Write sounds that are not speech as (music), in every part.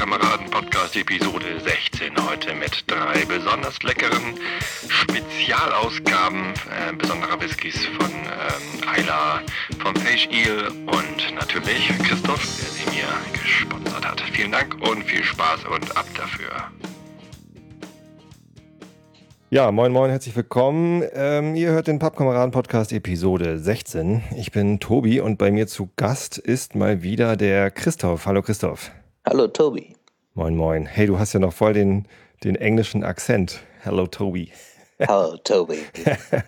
Pappkameraden Podcast Episode 16. Heute mit drei besonders leckeren Spezialausgaben äh, besonderer Whiskys von ähm, Ayla, vom Fish Eel und natürlich Christoph, der sie mir gesponsert hat. Vielen Dank und viel Spaß und ab dafür. Ja, moin moin, herzlich willkommen. Ähm, ihr hört den Pappkameraden Podcast Episode 16. Ich bin Tobi und bei mir zu Gast ist mal wieder der Christoph. Hallo Christoph. Hallo Tobi. Moin moin. Hey, du hast ja noch voll den, den englischen Akzent. Hallo Tobi. Hallo Tobi.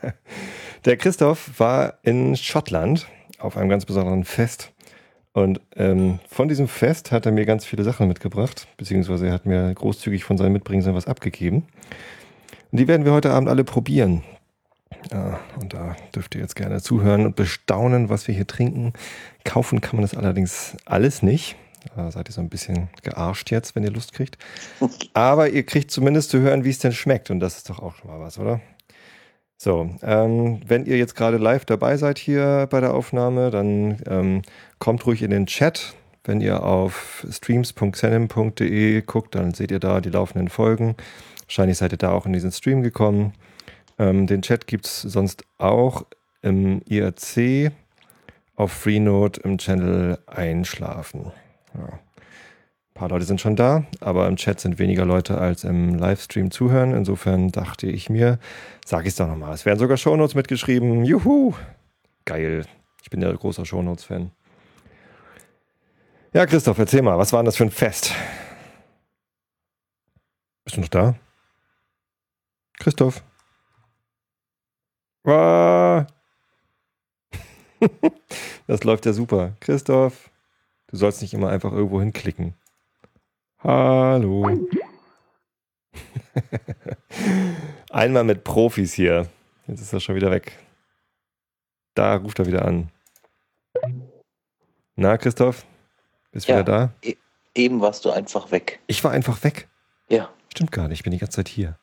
(laughs) der Christoph war in Schottland auf einem ganz besonderen Fest. Und ähm, von diesem Fest hat er mir ganz viele Sachen mitgebracht, beziehungsweise er hat mir großzügig von seinem Mitbringen was abgegeben. Und die werden wir heute Abend alle probieren. Ja, und da dürft ihr jetzt gerne zuhören und bestaunen, was wir hier trinken. Kaufen kann man das allerdings alles nicht. Da seid ihr so ein bisschen gearscht jetzt, wenn ihr Lust kriegt. Aber ihr kriegt zumindest zu hören, wie es denn schmeckt. Und das ist doch auch schon mal was, oder? So, ähm, wenn ihr jetzt gerade live dabei seid hier bei der Aufnahme, dann ähm, kommt ruhig in den Chat. Wenn ihr auf streams.xenem.de guckt, dann seht ihr da die laufenden Folgen. Wahrscheinlich seid ihr da auch in diesen Stream gekommen. Ähm, den Chat gibt es sonst auch im IRC auf Freenode im Channel Einschlafen. Ja. Ein paar Leute sind schon da, aber im Chat sind weniger Leute als im Livestream zuhören. Insofern dachte ich mir, sage ich es doch nochmal. Es werden sogar Shownotes mitgeschrieben. Juhu! Geil. Ich bin ja großer Shownotes-Fan. Ja, Christoph, erzähl mal, was war denn das für ein Fest? Bist du noch da? Christoph. Ah. (laughs) Das läuft ja super. Christoph, du sollst nicht immer einfach irgendwo hinklicken. Hallo. (laughs) Einmal mit Profis hier. Jetzt ist er schon wieder weg. Da ruft er wieder an. Na, Christoph? Bist ja, wieder da? E eben warst du einfach weg. Ich war einfach weg? Ja. Stimmt gar nicht, ich bin die ganze Zeit hier.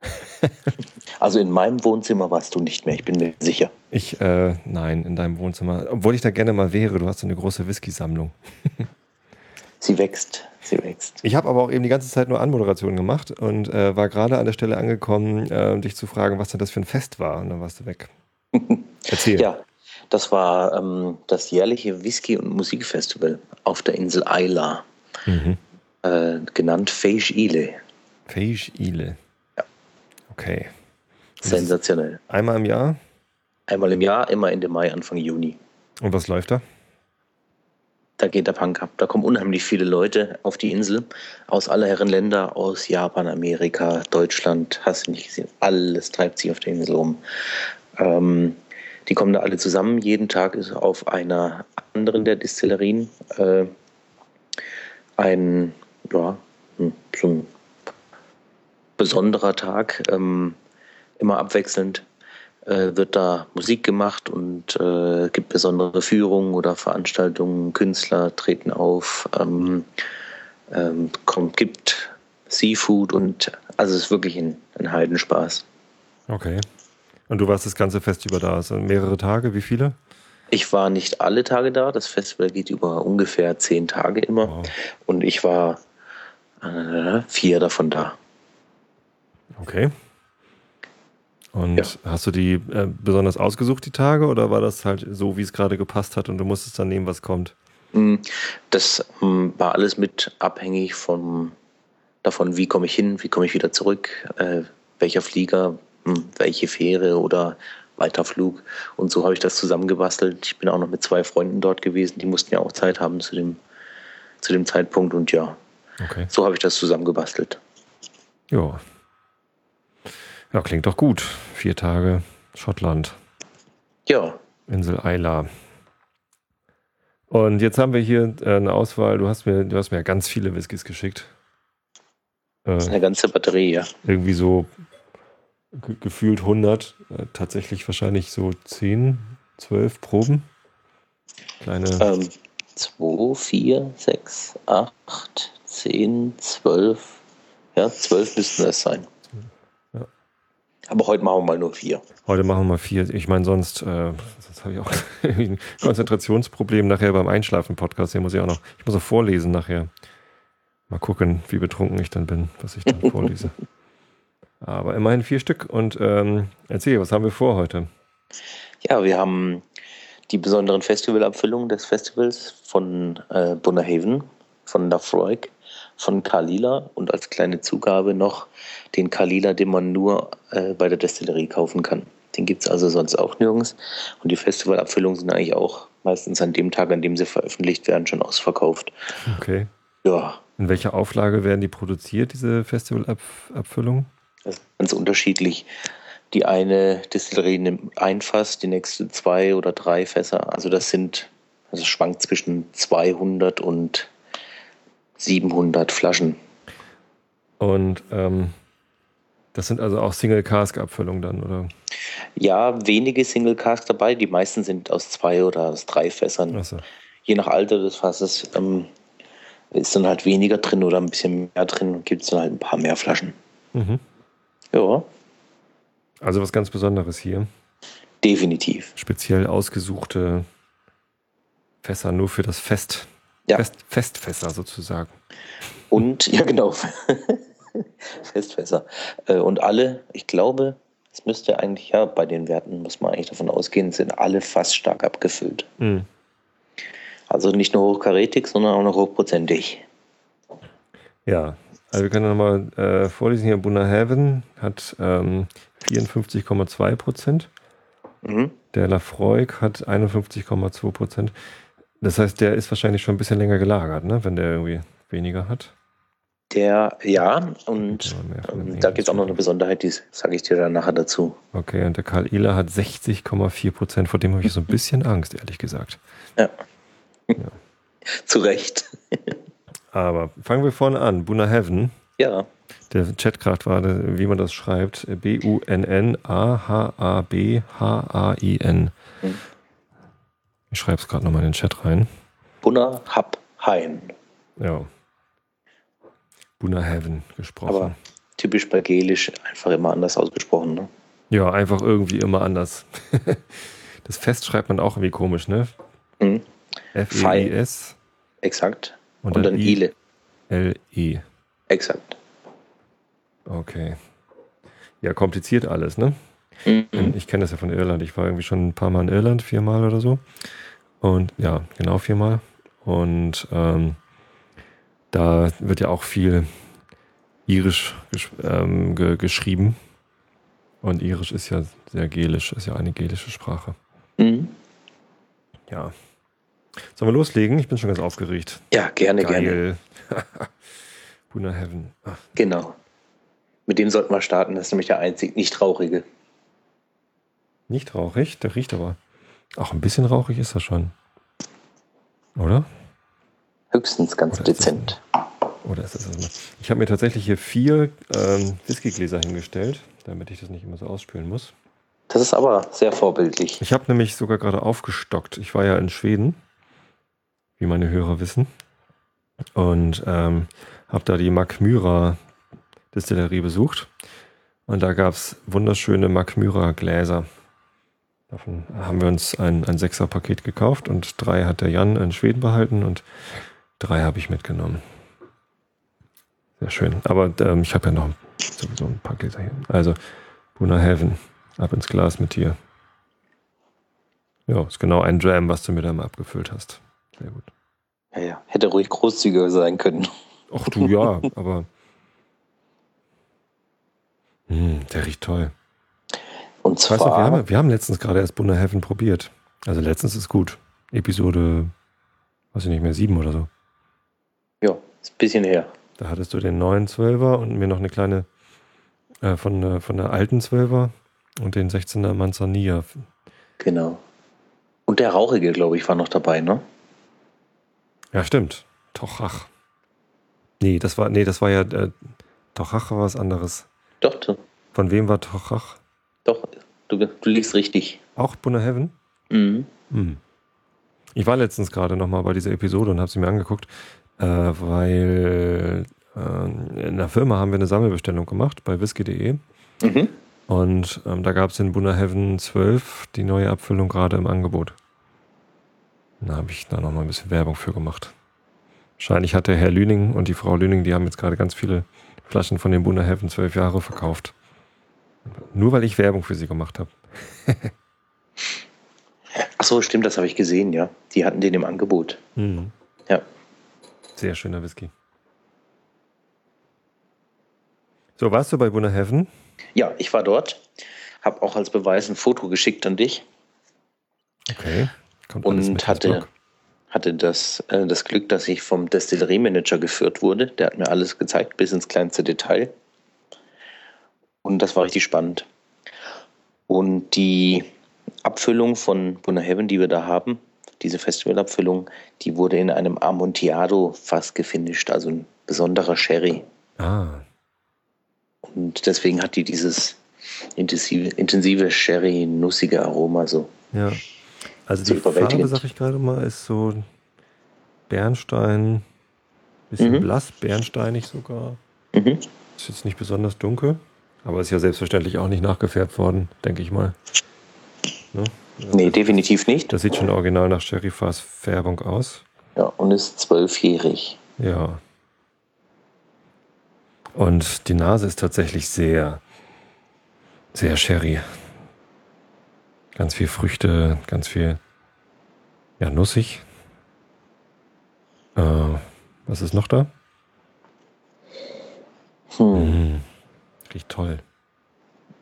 (laughs) also in meinem Wohnzimmer warst du nicht mehr, ich bin mir sicher. Ich, äh, nein, in deinem Wohnzimmer. Obwohl ich da gerne mal wäre, du hast so eine große Whisky-Sammlung. (laughs) sie wächst, sie wächst. Ich habe aber auch eben die ganze Zeit nur Anmoderationen gemacht und äh, war gerade an der Stelle angekommen, äh, dich zu fragen, was denn das für ein Fest war. Und dann warst du weg. (laughs) Erzähl. ja, das war ähm, das jährliche Whisky- und Musikfestival auf der Insel Ayla. Mhm. Äh, genannt Feish Ile. Feish Ile. Okay. Sensationell. Einmal im Jahr? Einmal im Jahr, immer Ende Mai, Anfang Juni. Und was läuft da? Da geht der Punk ab. Da kommen unheimlich viele Leute auf die Insel aus aller Herren Länder, aus Japan, Amerika, Deutschland, hast du nicht gesehen. Alles treibt sich auf der Insel um. Ähm, die kommen da alle zusammen. Jeden Tag ist auf einer anderen der Distillerien äh, ein, ja, hm, so ein besonderer Tag, ähm, immer abwechselnd äh, wird da Musik gemacht und äh, gibt besondere Führungen oder Veranstaltungen. Künstler treten auf, ähm, ähm, kommt, gibt Seafood und also es ist wirklich ein, ein Heidenspaß. Okay. Und du warst das ganze Fest über da, also mehrere Tage, wie viele? Ich war nicht alle Tage da. Das Festival geht über ungefähr zehn Tage immer. Wow. Und ich war äh, vier davon da. Okay. Und ja. hast du die äh, besonders ausgesucht, die Tage, oder war das halt so, wie es gerade gepasst hat und du musstest dann nehmen, was kommt? Mm, das mm, war alles mit abhängig von, davon, wie komme ich hin, wie komme ich wieder zurück, äh, welcher Flieger, mh, mm, welche Fähre oder Weiterflug. Und so habe ich das zusammengebastelt. Ich bin auch noch mit zwei Freunden dort gewesen, die mussten ja auch Zeit haben zu dem, zu dem Zeitpunkt und ja, okay. so habe ich das zusammengebastelt. Ja, ja, klingt doch gut. Vier Tage Schottland. Ja. Insel Isla. Und jetzt haben wir hier äh, eine Auswahl. Du hast mir, du hast mir ganz viele Whiskys geschickt. Äh, eine ganze Batterie, ja. Irgendwie so gefühlt 100. Äh, tatsächlich wahrscheinlich so 10, 12 Proben. Kleine. Ähm, 2, 4, 6, 8, 10, 12. Ja, 12 müssten es sein. Aber heute machen wir mal nur vier. Heute machen wir mal vier. Ich meine, sonst, äh, sonst habe ich auch (laughs) ein Konzentrationsproblem nachher beim Einschlafen-Podcast. Hier muss ich auch noch, ich muss auch vorlesen nachher. Mal gucken, wie betrunken ich dann bin, was ich dann vorlese. (laughs) Aber immerhin vier Stück. Und ähm, erzähl, was haben wir vor heute? Ja, wir haben die besonderen Festivalabfüllungen des Festivals von äh, Bunnerhaven, von Lafroig, von Kalila und als kleine Zugabe noch den Kalila, den man nur äh, bei der Destillerie kaufen kann. Den gibt es also sonst auch nirgends. Und die Festivalabfüllungen sind eigentlich auch meistens an dem Tag, an dem sie veröffentlicht werden, schon ausverkauft. Okay. Ja, In welcher Auflage werden die produziert, diese Festivalabfüllungen? das ist ganz unterschiedlich. Die eine Destillerie nimmt ein Fass, die nächste zwei oder drei Fässer. Also das sind, also schwankt zwischen 200 und 700 Flaschen. Und ähm, das sind also auch Single-Cask-Abfüllungen dann, oder? Ja, wenige Single Cask dabei. Die meisten sind aus zwei oder aus drei Fässern. Achso. Je nach Alter des Fasses ähm, ist dann halt weniger drin oder ein bisschen mehr drin und gibt es dann halt ein paar mehr Flaschen. Mhm. Ja, Also was ganz Besonderes hier. definitiv. Speziell ausgesuchte Fässer nur für das Fest. Ja. Fest, Festfässer sozusagen. Und, ja genau, (laughs) Festfässer. Äh, Und alle, ich glaube, es müsste eigentlich, ja, bei den Werten muss man eigentlich davon ausgehen, sind alle fast stark abgefüllt. Mhm. Also nicht nur hochkarätig, sondern auch noch hochprozentig. Ja, also wir können nochmal äh, vorlesen hier. Buna Heaven hat ähm, 54,2 Prozent. Mhm. Der Lafroig hat 51,2 Prozent. Das heißt, der ist wahrscheinlich schon ein bisschen länger gelagert, ne? wenn der irgendwie weniger hat. Der, ja, und Ja, ähm, da gibt es auch noch eine Besonderheit, die sage ich dir dann nachher dazu. Okay, und der Karl Ila hat 60,4 Prozent. Vor dem habe ich so ein (laughs) bisschen Angst, ehrlich gesagt. (laughs) Zu Recht. (laughs) Aber fangen wir vorne an. Buna Heaven. Ja, Der Chat gerade war, wie man das schreibt. B-U-N-N-A-H-A-B-H-A-I-N. Ich schreibe es gerade nochmal in den Chat rein. Bunner Hab Hein. Ja. Buna Heaven gesprochen. Aber typisch bei Gelisch einfach immer anders ausgesprochen. Ne? ja, einfach irgendwie immer anders. (laughs) das Fest schreibt man auch irgendwie komisch, ne? Mhm. F-E-I-S Exakt. und, Und dann I Ile. L-E. Exakt. Okay. Ja, kompliziert alles, ne? Mhm. Ich kenne das ja von Irland. Ich war irgendwie schon ein paar Mal in Irland, viermal oder so. Und ja, genau viermal. Und ähm, da wird ja auch viel irisch gesch ähm, ge geschrieben. Und irisch ist ja sehr gelisch, ist ja eine gelische Sprache. Mhm. Ja. Sollen wir loslegen? Ich bin schon ganz aufgeregt. Ja, gerne, gerne. (laughs) Geil. Buna Heaven. Ach, Genau. Mit dem sollten wir starten. Das ist nämlich der einzig nicht rauchige. Nicht rauchig, der riecht aber. Auch ein bisschen rauchig ist er schon. Oder? Höchstens ganz Oder ist dezent. Oder ist das das? Ich habe mir tatsächlich hier vier ähm, Whiskygläser hingestellt, damit ich das nicht immer so ausspülen muss. Das ist aber sehr vorbildlich. Ich habe nämlich sogar gerade aufgestockt. Ich war ja in Schweden, wie meine Hörer wissen. Und ähm, habe da die Makmyra Distillerie besucht. Und da gab es wunderschöne Makmyra Gläser. Davon haben wir uns ein, ein Sechser-Paket gekauft und drei hat der Jan in Schweden behalten und drei habe ich mitgenommen. Sehr schön. Aber ähm, ich habe ja noch sowieso ein paar Gläser hier. Also, Buna Heaven, ab ins Glas mit dir. Ja, ist genau ein Dram, was du mir da mal abgefüllt hast. Sehr gut. Ja, ja. Hätte ruhig großzügiger sein können. Ach du ja, aber. (laughs) Hm, der riecht toll. Und Weißt du, wir zwar, haben, wir haben letztens gerade erst Buna Heaven probiert. Also letztens ist gut. Episode, weiß ich nicht mehr, sieben oder so. ja, ist ein bisschen her. Da hattest du den neuen Zwölfer und mir noch eine kleine äh, von, der- von der alten Zwölfer und den 16er Manzanilla. Genau. Und der Rauchige, glaube ich, war noch dabei, ne? Ja, stimmt. Tochach. Nee, das war, nee, das war ja, äh, Tochach war was anderes. Doch, Von wem war Tochach? Doch, du, du liegst richtig. Auch Buna Heaven? Mhm. Hm. Ich war letztens gerade nochmal bei dieser Episode und habe sie mir angeguckt, äh, weil äh, in der Firma haben wir eine Sammelbestellung gemacht bei whisky.de Mhm. und ähm, da gab es den Buna Heaven 12, die neue Abfüllung gerade im Angebot. Da habe ich da nochmal ein bisschen Werbung für gemacht. Wahrscheinlich hat der Herr Lüning und die Frau Lüning, die haben jetzt gerade ganz viele Flaschen von dem Bunda Heaven zwölf Jahre verkauft. Nur weil ich Werbung für sie gemacht habe. (laughs) Ach so, stimmt, das habe ich gesehen, ja. Die hatten den im Angebot. Mhm. Ja. Sehr schöner Whisky. So, warst du bei Bunda Heaven? Ja, ich war dort, habe auch als Beweis ein Foto geschickt an dich Okay. Kommt und hatte, hatte das, äh, das Glück, dass ich vom Destilleriemanager geführt wurde. Der hat mir alles gezeigt, bis ins kleinste Detail. Und das war richtig spannend. Und die Abfüllung von Buna Heaven, die wir da haben, diese Festivalabfüllung, die wurde in einem Amontillado-Fass gefinisht, also ein besonderer Sherry. Ah, Und deswegen hat die dieses intensive, intensive Sherry-nussige Aroma so. ja. Also So die Farbe, sag ich gerade mal, ist so Bernstein, bisschen Mhm. blass, bernsteinig sogar. Mhm. Ist jetzt nicht besonders dunkel, aber ist ja selbstverständlich auch nicht nachgefärbt worden, denke ich mal. Ne? Nee, definitiv nicht. Das sieht schon original nach Sherryfass-Färbung aus. Ja, und ist zwölfjährig. Ja. Und die Nase ist tatsächlich sehr, sehr Sherry. Ganz viel Früchte, ganz viel, ja, nussig. Äh, was ist noch da? Hm. Mm, riecht toll.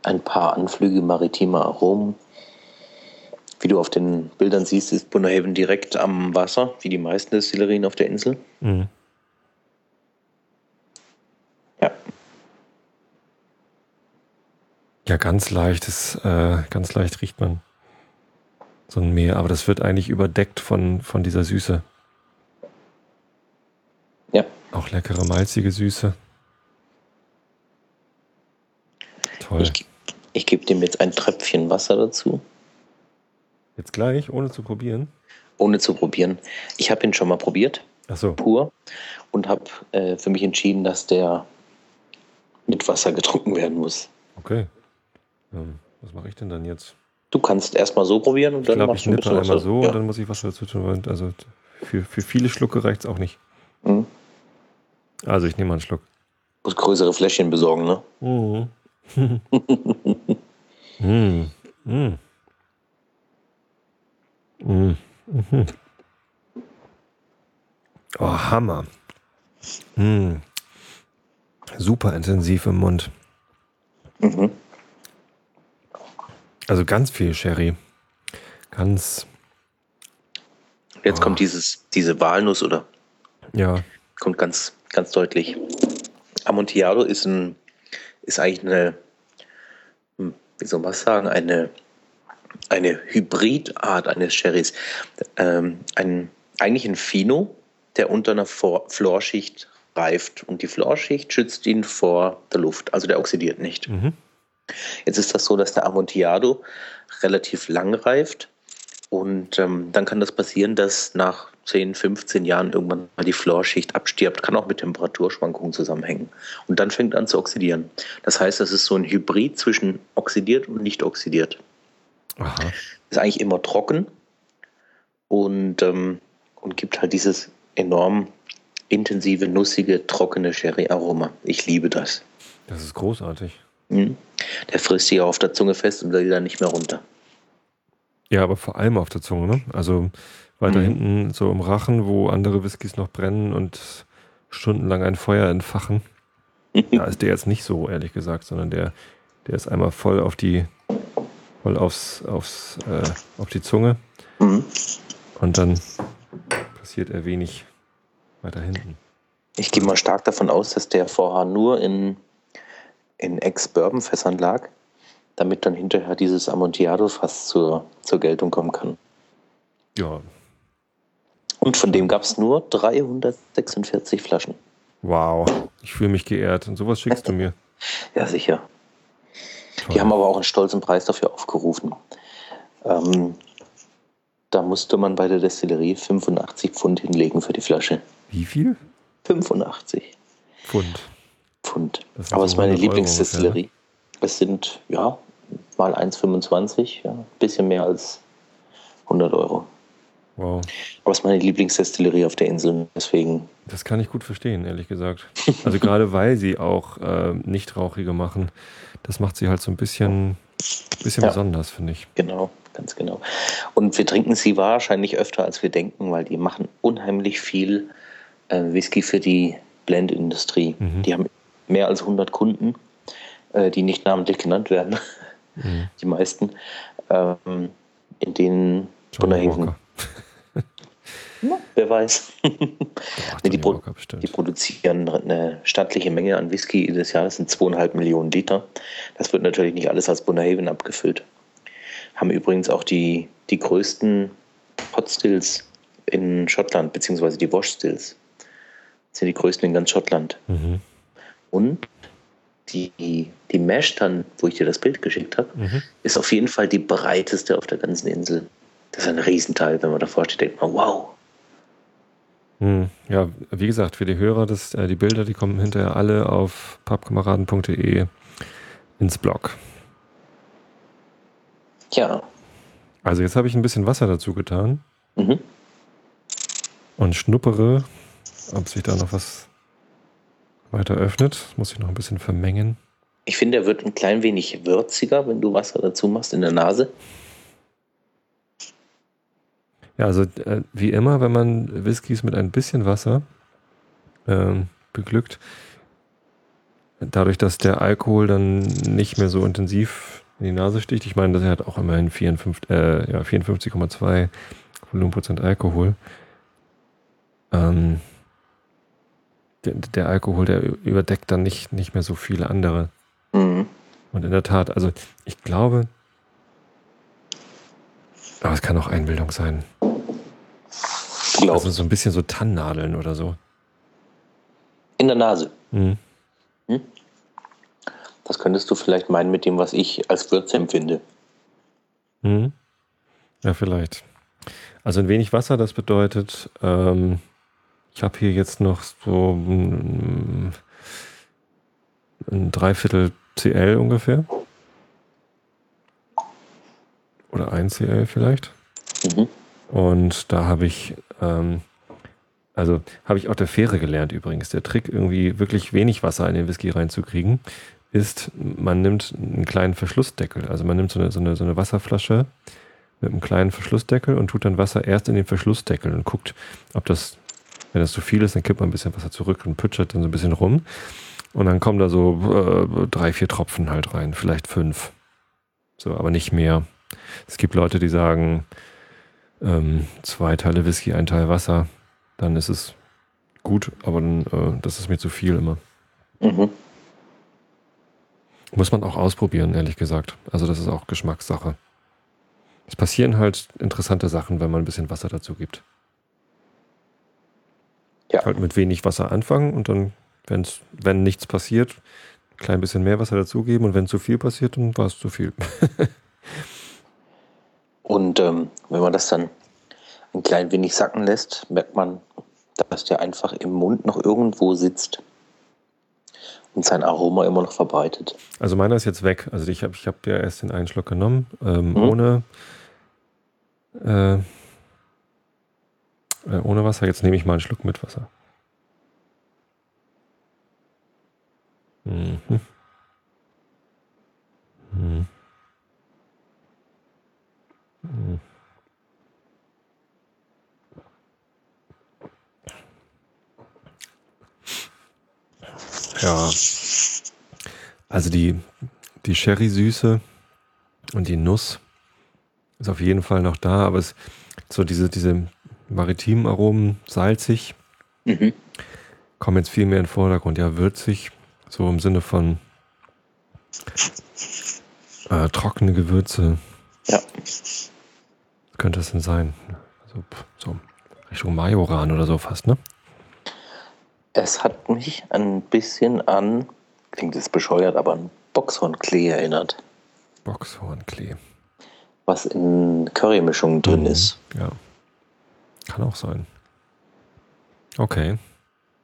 Ein paar Anflüge maritimer Aromen. Wie du auf den Bildern siehst, ist Bunderhaven direkt am Wasser, wie die meisten Destillerien auf der Insel. Mm. Ja. Ja, ganz leichtes, äh, ganz leicht riecht man so ein Meer, aber das wird eigentlich überdeckt von, von dieser Süße. Ja. Auch leckere, malzige Süße. Toll. Ich, ich gebe dem jetzt ein Tröpfchen Wasser dazu, Jetzt gleich, ohne zu probieren. ohne zu probieren. Ich habe ihn schon mal probiert, Achso, pur, und habe äh, für mich entschieden, dass der mit Wasser getrunken werden muss. okay. Ähm, was mache ich denn dann jetzt? Du kannst erstmal so probieren und Ich dann glaube, machst ich du ein bisschen einmal so Ja. und dann muss ich Wasser dazu tun. Also für, für viele Schlucke reicht es auch nicht. Mhm. Also ich nehme mal einen Schluck. Muss größere Fläschchen besorgen, ne? Mhm. Mm. Mm. Mm. Mhm. Oh, Hammer. Mm. Super intensiv im Mund. Mhm. Also ganz viel Sherry. Ganz, Jetzt Oh. kommt dieses, diese Walnuss oder ja. kommt ganz, ganz deutlich. Amontillado ist ein, ist eigentlich eine, hm, wie soll man sagen, eine, eine Hybridart eines Sherrys. Ähm, ein, eigentlich ein Fino, der unter einer Vor- Florschicht reift und die Florschicht schützt ihn vor der Luft, also der oxidiert nicht. Mhm. Jetzt ist das so, dass der Amontillado relativ lang reift und ähm, dann kann das passieren, dass nach 10, 15 Jahren irgendwann mal die Florschicht abstirbt, kann auch mit Temperaturschwankungen zusammenhängen und dann fängt an zu oxidieren. Das heißt, das ist so ein Hybrid zwischen oxidiert und nicht oxidiert. Aha. Ist eigentlich immer trocken und, ähm, und gibt halt dieses enorm intensive, nussige, trockene Sherry-Aroma. Ich liebe das. Das ist großartig. Mhm. Der frisst sich auf der Zunge fest und will dann nicht mehr runter. Ja, aber vor allem auf der Zunge, ne? Also weiter Mhm. hinten so im Rachen, wo andere Whiskys noch brennen und stundenlang ein Feuer entfachen. (laughs) Da ist der jetzt nicht so, ehrlich gesagt, sondern der, der ist einmal voll auf die, voll aufs, aufs, äh, auf die Zunge Mhm. und dann passiert er wenig weiter hinten. Ich gehe mal stark davon aus, dass der vorher nur in, in Ex-Bourbon-Fässern lag, damit dann hinterher dieses Amontillado-Fass zur, zur Geltung kommen kann. Ja, Und von dem gab es nur 346 Flaschen. wow. Ich fühle mich geehrt. Und sowas schickst du mir. (laughs) Ja, sicher. Toll. Die haben aber auch einen stolzen Preis dafür aufgerufen. Ähm, da musste man bei der Destillerie 85 Pfund hinlegen für die Flasche. Wie viel? 85 Pfund. Pfund. Aber es ist meine 100 Euro Lieblingsdestillerie. Es sind, ja, mal 1,25, ja, ein bisschen mehr als 100 Euro. Wow. Aber es ist meine Lieblingsdestillerie auf der Insel. Deswegen Das kann ich gut verstehen, ehrlich gesagt. Also gerade weil sie auch äh, Nichtrauchige machen, das macht sie halt so ein bisschen, bisschen Ja. besonders, finde ich. Genau, ganz genau. Und wir trinken sie wahrscheinlich öfter, als wir denken, weil die machen unheimlich viel äh, Whisky für die Blendindustrie. Mhm. Die haben mehr als 100 Kunden, die nicht namentlich genannt werden, Mhm. (laughs) die meisten, ähm, in denen Walker. (laughs) Ja, wer weiß. Nee, die, Pro die produzieren eine stattliche Menge an Whisky jedes Jahr. Das sind zweieinhalb Millionen Liter. Das wird natürlich nicht alles als Bunnerhaven abgefüllt. Haben übrigens auch die, die größten Potstills in Schottland, beziehungsweise die Wash Stills. Das sind die größten in ganz Schottland. Mhm. Und die, die Mesh dann, wo ich dir das Bild geschickt habe, Mhm. ist auf jeden Fall die breiteste auf der ganzen Insel. Das ist ein Riesenteil. Wenn man davor steht, denkt man, wow. Hm, Ja, wie gesagt, für die Hörer, das, äh, die Bilder, die kommen hinterher alle auf pappkameraden.de ins Blog. Ja. Also jetzt habe ich ein bisschen Wasser dazu getan Mhm. und schnuppere, ob sich da noch was weiter öffnet. Muss ich noch ein bisschen vermengen. Ich finde, er wird ein klein wenig würziger, wenn du Wasser dazu machst in der Nase. Ja, also äh, wie immer, wenn man Whiskys mit ein bisschen Wasser ähm, beglückt, dadurch, dass der Alkohol dann nicht mehr so intensiv in die Nase sticht, ich meine, das hat auch immerhin 54, äh, ja, 54,2 Volumenprozent Alkohol. Ähm, der, der Alkohol, der überdeckt dann nicht, nicht mehr so viele andere. Mhm. Und in der Tat, also ich glaube, aber es kann auch Einbildung sein. Du glaubst. Also so ein bisschen so Tannennadeln oder so. in der Nase. Mhm. Das könntest du vielleicht meinen mit dem, was ich als Würze empfinde. Mhm. Ja, vielleicht. Also ein wenig Wasser, das bedeutet, ähm, ich habe hier jetzt noch so mm, ein Dreiviertel CL ungefähr. Oder ein CL vielleicht. Mhm. Und da habe ich, ähm, also habe ich auch der Fähre gelernt übrigens. Der Trick, irgendwie wirklich wenig Wasser in den Whisky reinzukriegen, ist, man nimmt einen kleinen Verschlussdeckel. Also man nimmt so eine, so eine, so eine Wasserflasche mit einem kleinen Verschlussdeckel und tut dann Wasser erst in den Verschlussdeckel und guckt, ob das, wenn das zu viel ist, dann kippt man ein bisschen Wasser zurück und pütschert dann so ein bisschen rum. Und dann kommen da so äh, drei, vier Tropfen halt rein, vielleicht fünf. So, aber nicht mehr. Es gibt Leute, die sagen, ähm, zwei Teile Whisky, ein Teil Wasser, dann ist es gut, aber dann, äh, das ist mir zu viel immer. Mhm. Muss man auch ausprobieren, ehrlich gesagt. Also das ist auch Geschmackssache. Es passieren halt interessante Sachen, wenn man ein bisschen Wasser dazu gibt. Ja. Halt mit wenig Wasser anfangen und dann, wenn's, wenn nichts passiert, ein klein bisschen mehr Wasser dazugeben und wenn zu viel passiert, dann war es zu viel. (laughs) Und ähm, wenn man das dann ein klein wenig sacken lässt, merkt man, dass der einfach im Mund noch irgendwo sitzt und sein Aroma immer noch verbreitet. Also meiner ist jetzt weg. Also ich habe ich hab ja erst den einen Schluck genommen, ähm, Mhm. ohne, äh, äh, ohne Wasser. Jetzt nehme ich mal einen Schluck mit Wasser. Mhm. Mhm. Mhm. Ja. Also die, die Sherry-Süße und die Nuss ist auf jeden Fall noch da, aber es so diese, diese maritimen Aromen, salzig, Mhm. kommen jetzt viel mehr in den Vordergrund. Ja, würzig, so im Sinne von äh, trockene Gewürze. Ja. Was könnte das denn sein? Also, pff, so Richtung Majoran oder so fast, ne? Es hat mich ein bisschen an, klingt jetzt bescheuert, aber an Boxhornklee erinnert, Boxhornklee. was in Currymischungen drin Mhm. ist. Ja. Kann auch sein. Okay.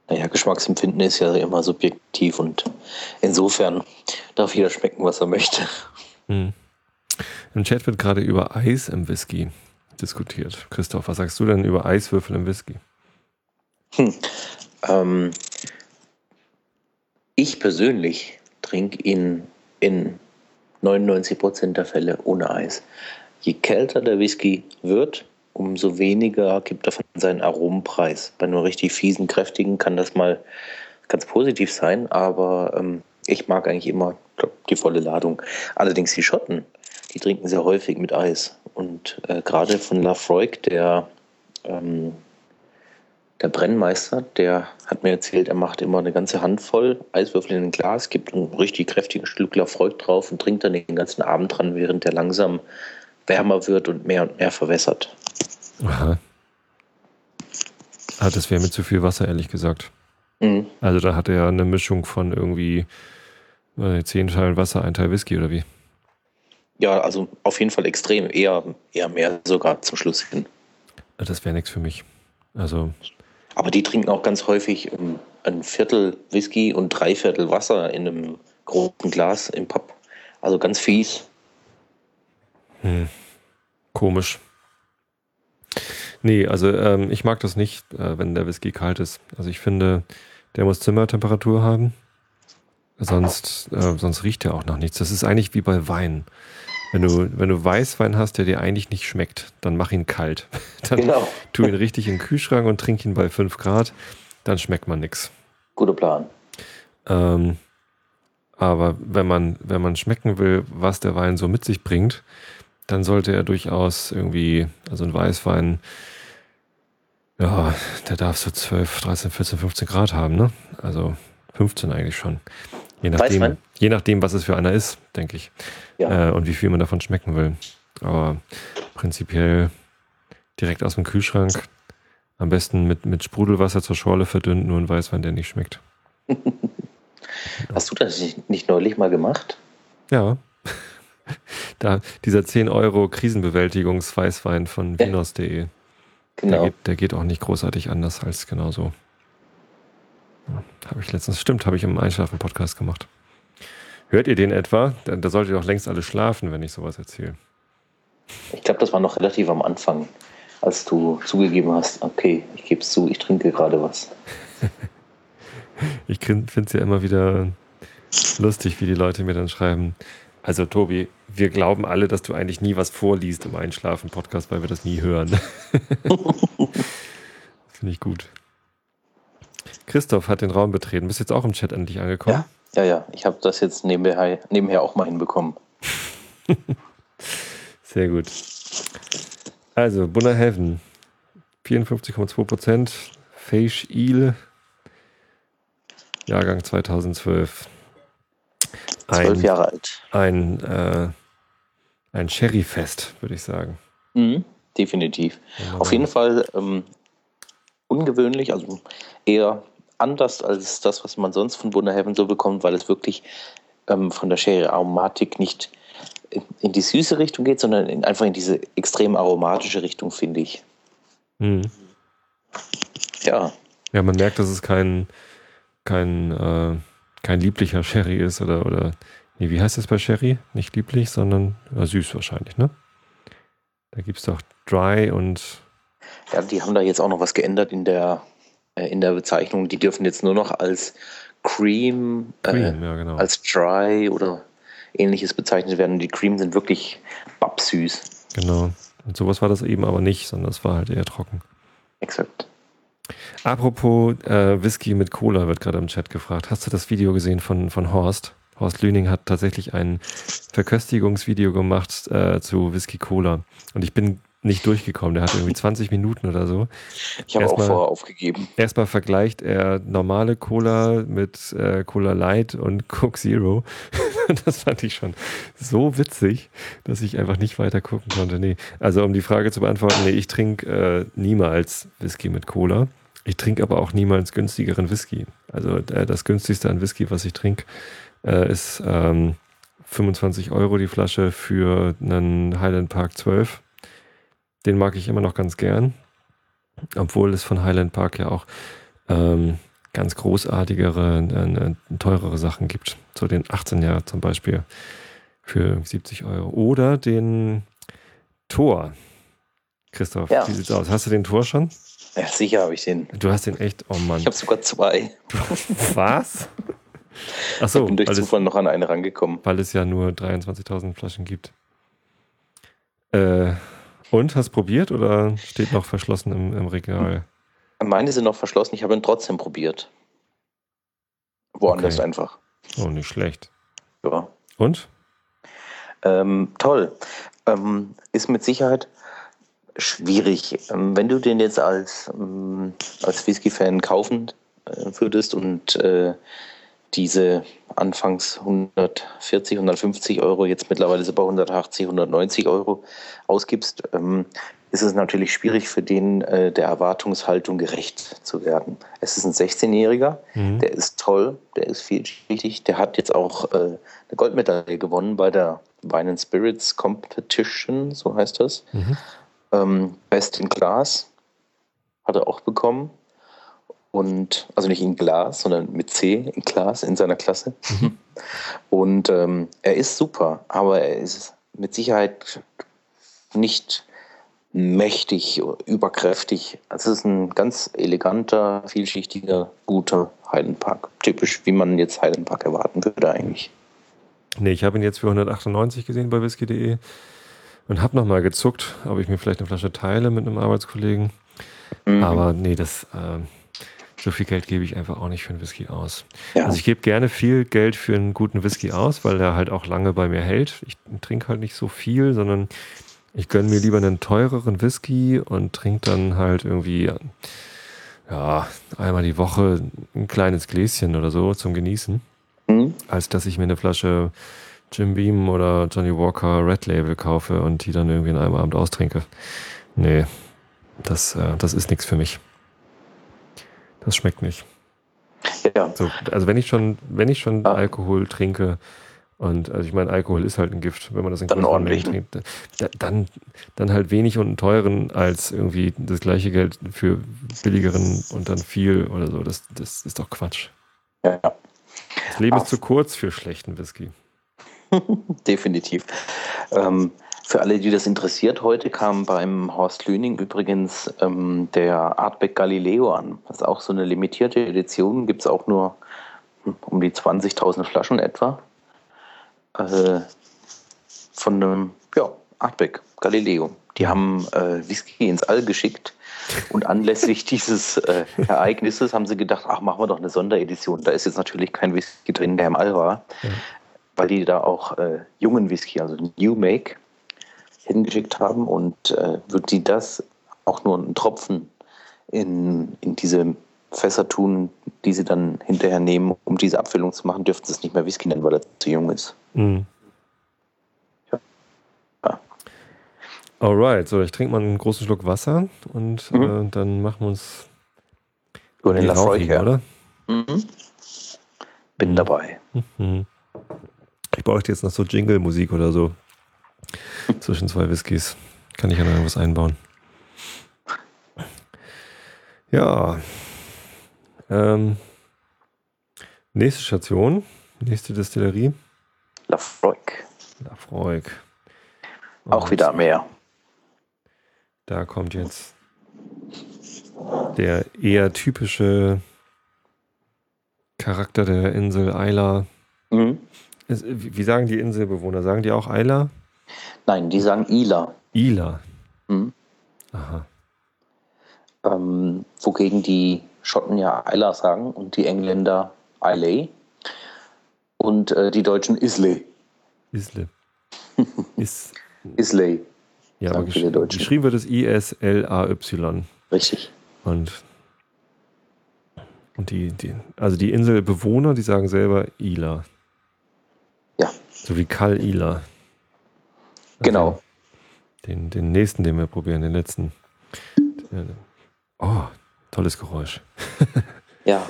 Naja, Geschmacksempfinden ist ja immer subjektiv und insofern darf jeder schmecken, was er möchte. Hm. Im Chat wird gerade über Eis im Whisky diskutiert. Christoph, was sagst du denn über Eiswürfel im Whisky? Ähm, ich persönlich trinke ihn in 99% der Fälle ohne Eis. Je kälter der Whisky wird, umso weniger gibt er von seinen Aromenpreis. Bei nur richtig fiesen, kräftigen kann das mal ganz positiv sein, aber ähm, ich mag eigentlich immer die volle Ladung. Allerdings die Schotten, die trinken sehr häufig mit Eis. Und äh, gerade von Lafroig, der, ähm, der Brennmeister, der hat mir erzählt, er macht immer eine ganze Handvoll Eiswürfel in ein Glas, gibt ein richtig kräftiges Stück Lafroig drauf und trinkt dann den ganzen Abend dran, während der langsam wärmer wird und mehr und mehr verwässert. Aha. Ah, das wäre mir zu viel Wasser, ehrlich gesagt. Mhm. Also da hat er eine Mischung von irgendwie äh, zehn Teilen Wasser, ein Teil Whisky oder wie? Ja, also auf jeden Fall extrem. Eher, eher mehr sogar zum Schluss hin. Das wäre nichts für mich. Also. Aber die trinken auch ganz häufig um, ein Viertel Whisky und drei Viertel Wasser in einem großen Glas im Pub. Also ganz fies. Hm. Komisch. Nee, also ähm, ich mag das nicht, äh, wenn der Whisky kalt ist. Also ich finde, der muss Zimmertemperatur haben. Sonst, äh, sonst riecht er auch nach nichts. Das ist eigentlich wie bei Wein. Wenn du, wenn du Weißwein hast, der dir eigentlich nicht schmeckt, dann mach ihn kalt. (laughs) Dann genau. tu ihn richtig in den Kühlschrank und trink ihn bei 5 Grad, dann schmeckt man nichts. Guter Plan. Ähm, aber wenn man, wenn man schmecken will, was der Wein so mit sich bringt, dann sollte er durchaus irgendwie, also ein Weißwein, ja, der darf so 12, 13, 14, 15 Grad haben, ne? Also 15 eigentlich schon. Je nachdem, je nachdem, was es für einer ist, denke ich. Ja. Äh, und wie viel man davon schmecken will. Aber prinzipiell direkt aus dem Kühlschrank. Am besten mit, mit Sprudelwasser zur Schorle verdünnt, nur ein Weißwein, der nicht schmeckt. (laughs) Hast du das nicht neulich mal gemacht? Ja. (laughs) Da, dieser 10 Euro Krisenbewältigungsweißwein von vinos.de. Genau. Der geht, der geht auch nicht großartig anders als genauso. Habe ich letztens, stimmt, habe ich im Einschlafen-Podcast gemacht. Hört ihr den etwa? Da, da solltet ihr doch längst alle schlafen, wenn ich sowas erzähle. Ich glaube, das war noch relativ am Anfang, als du zugegeben hast, okay, ich gebe es zu, ich trinke gerade was. (laughs) ich finde es ja immer wieder lustig, wie die Leute mir dann schreiben, also Tobi, wir glauben alle, dass du eigentlich nie was vorliest im Einschlafen-Podcast, weil wir das nie hören. (laughs) Finde ich gut. Christoph hat den Raum betreten. Bist jetzt auch im Chat endlich angekommen? Ja, ja, ja. Ich habe das jetzt nebenher, nebenher auch mal hinbekommen. (laughs) Sehr gut. Also, Bunner Heaven, 54,2 Prozent. Feisch Il, Jahrgang 2012. Zwölf Jahre alt. Ein, äh, ein Sherry-Fest, würde ich sagen. Mhm, definitiv. Ja. Auf jeden Fall ähm, ungewöhnlich, also eher anders als das, was man sonst von Bunner Heaven so bekommt, weil es wirklich ähm, von der Sherry-Aromatik nicht in, in, die süße Richtung geht, sondern in, einfach in diese extrem aromatische Richtung, finde ich. Mhm. Ja. Ja, man merkt, dass es kein, kein, äh, kein lieblicher Sherry ist oder, oder nee, wie heißt das bei Sherry? Nicht lieblich, sondern ja, süß wahrscheinlich, ne? Da gibt es doch Dry und. Ja, die haben da jetzt auch noch was geändert in der äh, in der Bezeichnung. Die dürfen jetzt nur noch als Cream, äh, Cream äh, ja, genau. als Dry oder ähnliches bezeichnet werden. Die Cream sind wirklich babsüß. Genau. Und sowas war das eben aber nicht, sondern es war halt eher trocken. Exakt. Apropos äh, Whisky mit Cola wird gerade im Chat gefragt. Hast du das Video gesehen von, von Horst? Horst Lüning hat tatsächlich ein Verköstigungsvideo gemacht äh, zu Whisky Cola. Und ich bin nicht durchgekommen. Der hat irgendwie 20 Minuten oder so. Ich habe auch vorher aufgegeben. Erstmal vergleicht er normale Cola mit äh, Cola Light und (laughs) Coke Zero. (laughs) das fand ich schon so witzig, dass ich einfach nicht weiter gucken konnte. Nee. Also um die Frage zu beantworten, nee, ich trinke äh, niemals Whisky mit Cola. Ich trinke aber auch niemals günstigeren Whisky. Also äh, das günstigste an Whisky, was ich trinke, äh, ist ähm, 25 Euro die Flasche für einen Highland Park 12 den mag ich immer noch ganz gern. Obwohl es von Highland Park ja auch ähm, ganz großartigere, äh teurere Sachen gibt. So den 18 Jahre zum Beispiel für 70 Euro. Oder den Tor. Christoph, ja. wie sieht's aus? Hast du den Tor schon? Ja, sicher habe ich den. Du hast den echt, oh Mann. Ich habe sogar zwei. Was? Achso, ich bin durch weil, es, Zufall noch an eine rangekommen. weil es ja nur 23.000 Flaschen gibt. Äh, und, hast probiert oder steht noch verschlossen im, im Regal? Meine sind noch verschlossen, ich habe ihn trotzdem probiert. Woanders Okay. einfach. Oh, nicht schlecht. Ja. Und? Ähm, toll. Ähm, ist mit Sicherheit schwierig. Ähm, wenn du den jetzt als, ähm, als Whisky-Fan kaufen äh, würdest und äh, diese anfangs 140, 150 Euro, jetzt mittlerweile so bei 180, 190 Euro ausgibst, ähm, ist es natürlich schwierig für den äh, der Erwartungshaltung gerecht zu werden. Es ist ein 16-Jähriger, Mhm. der ist toll, der ist vielschichtig, der hat jetzt auch äh, eine Goldmedaille gewonnen bei der Wine and Spirits Competition, so heißt das. Mhm. Ähm, Best in Class hat er auch bekommen. Und, also nicht in Glas, sondern mit C, in Glas, in seiner Klasse. (laughs) Und ähm, er ist super, aber er ist mit Sicherheit nicht mächtig, überkräftig. Also es ist ein ganz eleganter, vielschichtiger, guter Heidenpark. Typisch, wie man jetzt Heidenpark erwarten würde eigentlich. Nee, ich habe ihn jetzt für 198 gesehen bei whisky.de und habe nochmal gezuckt, ob ich mir vielleicht eine Flasche teile mit einem Arbeitskollegen. Mhm. Aber nee, das, ähm, so viel Geld gebe ich einfach auch nicht für einen Whisky aus. ja. Also ich gebe gerne viel Geld für einen guten Whisky aus, weil der halt auch lange bei mir hält. Ich trinke halt nicht so viel, sondern ich gönne mir lieber einen teureren Whisky und trinke dann halt irgendwie ja, einmal die Woche ein kleines Gläschen oder so zum Genießen, Mhm. als dass ich mir eine Flasche Jim Beam oder Johnny Walker Red Label kaufe und die dann irgendwie in einem Abend austrinke. Nee, das, äh, das ist nichts für mich. Das schmeckt nicht. ja. So, also wenn ich schon, wenn ich schon Ah. Alkohol trinke und also ich meine, Alkohol ist halt ein Gift, wenn man das in Dann ordentlich, trinkt, da- dann, dann halt wenig und einen teuren als irgendwie das gleiche Geld für billigeren und dann viel oder so. Das, das ist doch Quatsch. ja. Das Leben Ah. ist zu kurz für schlechten Whisky. (laughs) Definitiv. Ähm, für alle, die das interessiert, heute kam beim Horst Lüning übrigens ähm, der Artback Galileo an. Das ist auch so eine limitierte Edition, gibt es auch nur hm, um die 20.000 Flaschen etwa. Äh, von einem ja, Artback Galileo. Die haben äh, Whisky ins All geschickt und anlässlich (laughs) dieses äh, Ereignisses haben sie gedacht, ach, machen wir doch eine Sonderedition. Da ist jetzt natürlich kein Whisky drin, der im All war Ja. Weil die da auch äh, jungen Whisky, also New Make, hingeschickt haben und äh, wird die das auch nur einen Tropfen in, in diese Fässer tun, die sie dann hinterher nehmen, um diese Abfüllung zu machen, dürften sie es nicht mehr Whisky nennen, weil er zu jung ist. Mhm. Ja. Ja. Alright, so ich trinke mal einen großen Schluck Wasser und Mhm. äh, dann machen wir uns Über den Lafroy her. oder? Mhm. Bin dabei. Mhm. Ich bräuchte jetzt noch so Jingle-Musik oder so. Zwischen zwei Whiskys. Kann ich ja noch irgendwas einbauen. Ja. Ähm, nächste Station. Nächste Destillerie. Lafroy. Lafroig. Auch wieder am Meer. Da kommt jetzt der eher typische Charakter der Insel Isla. Mhm. Wie sagen die Inselbewohner? Sagen die auch Isla? Nein, die sagen Ila. Ila. Mhm. Aha. Ähm, wogegen die Schotten ja Isla sagen und die Engländer Islay und äh, die Deutschen Islay. Isle. (laughs) Is, Islay, ja, aber gesch Deutsche. geschrieben wird es I-S-L-A-Y. richtig. Und, und die, die, also die Inselbewohner, die sagen selber Ila. So wie Kal Ila. Genau. Den, den nächsten, den wir probieren, den letzten. Oh, tolles Geräusch. Ja,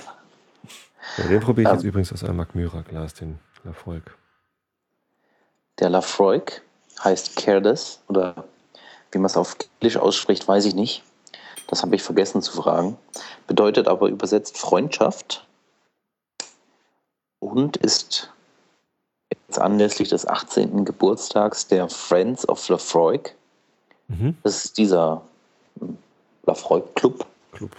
Ja, den probiere ich Ähm. jetzt übrigens aus einem Magmyra-Glas, den Erfolg. der Lafroy heißt Careless oder wie man es auf Englisch ausspricht, weiß ich nicht. Das habe ich vergessen zu fragen. Bedeutet aber übersetzt Freundschaft und ist anlässlich des 18. Geburtstags der Friends of Lafroy. Mhm. Das ist dieser hm, Lafroy Club. Club.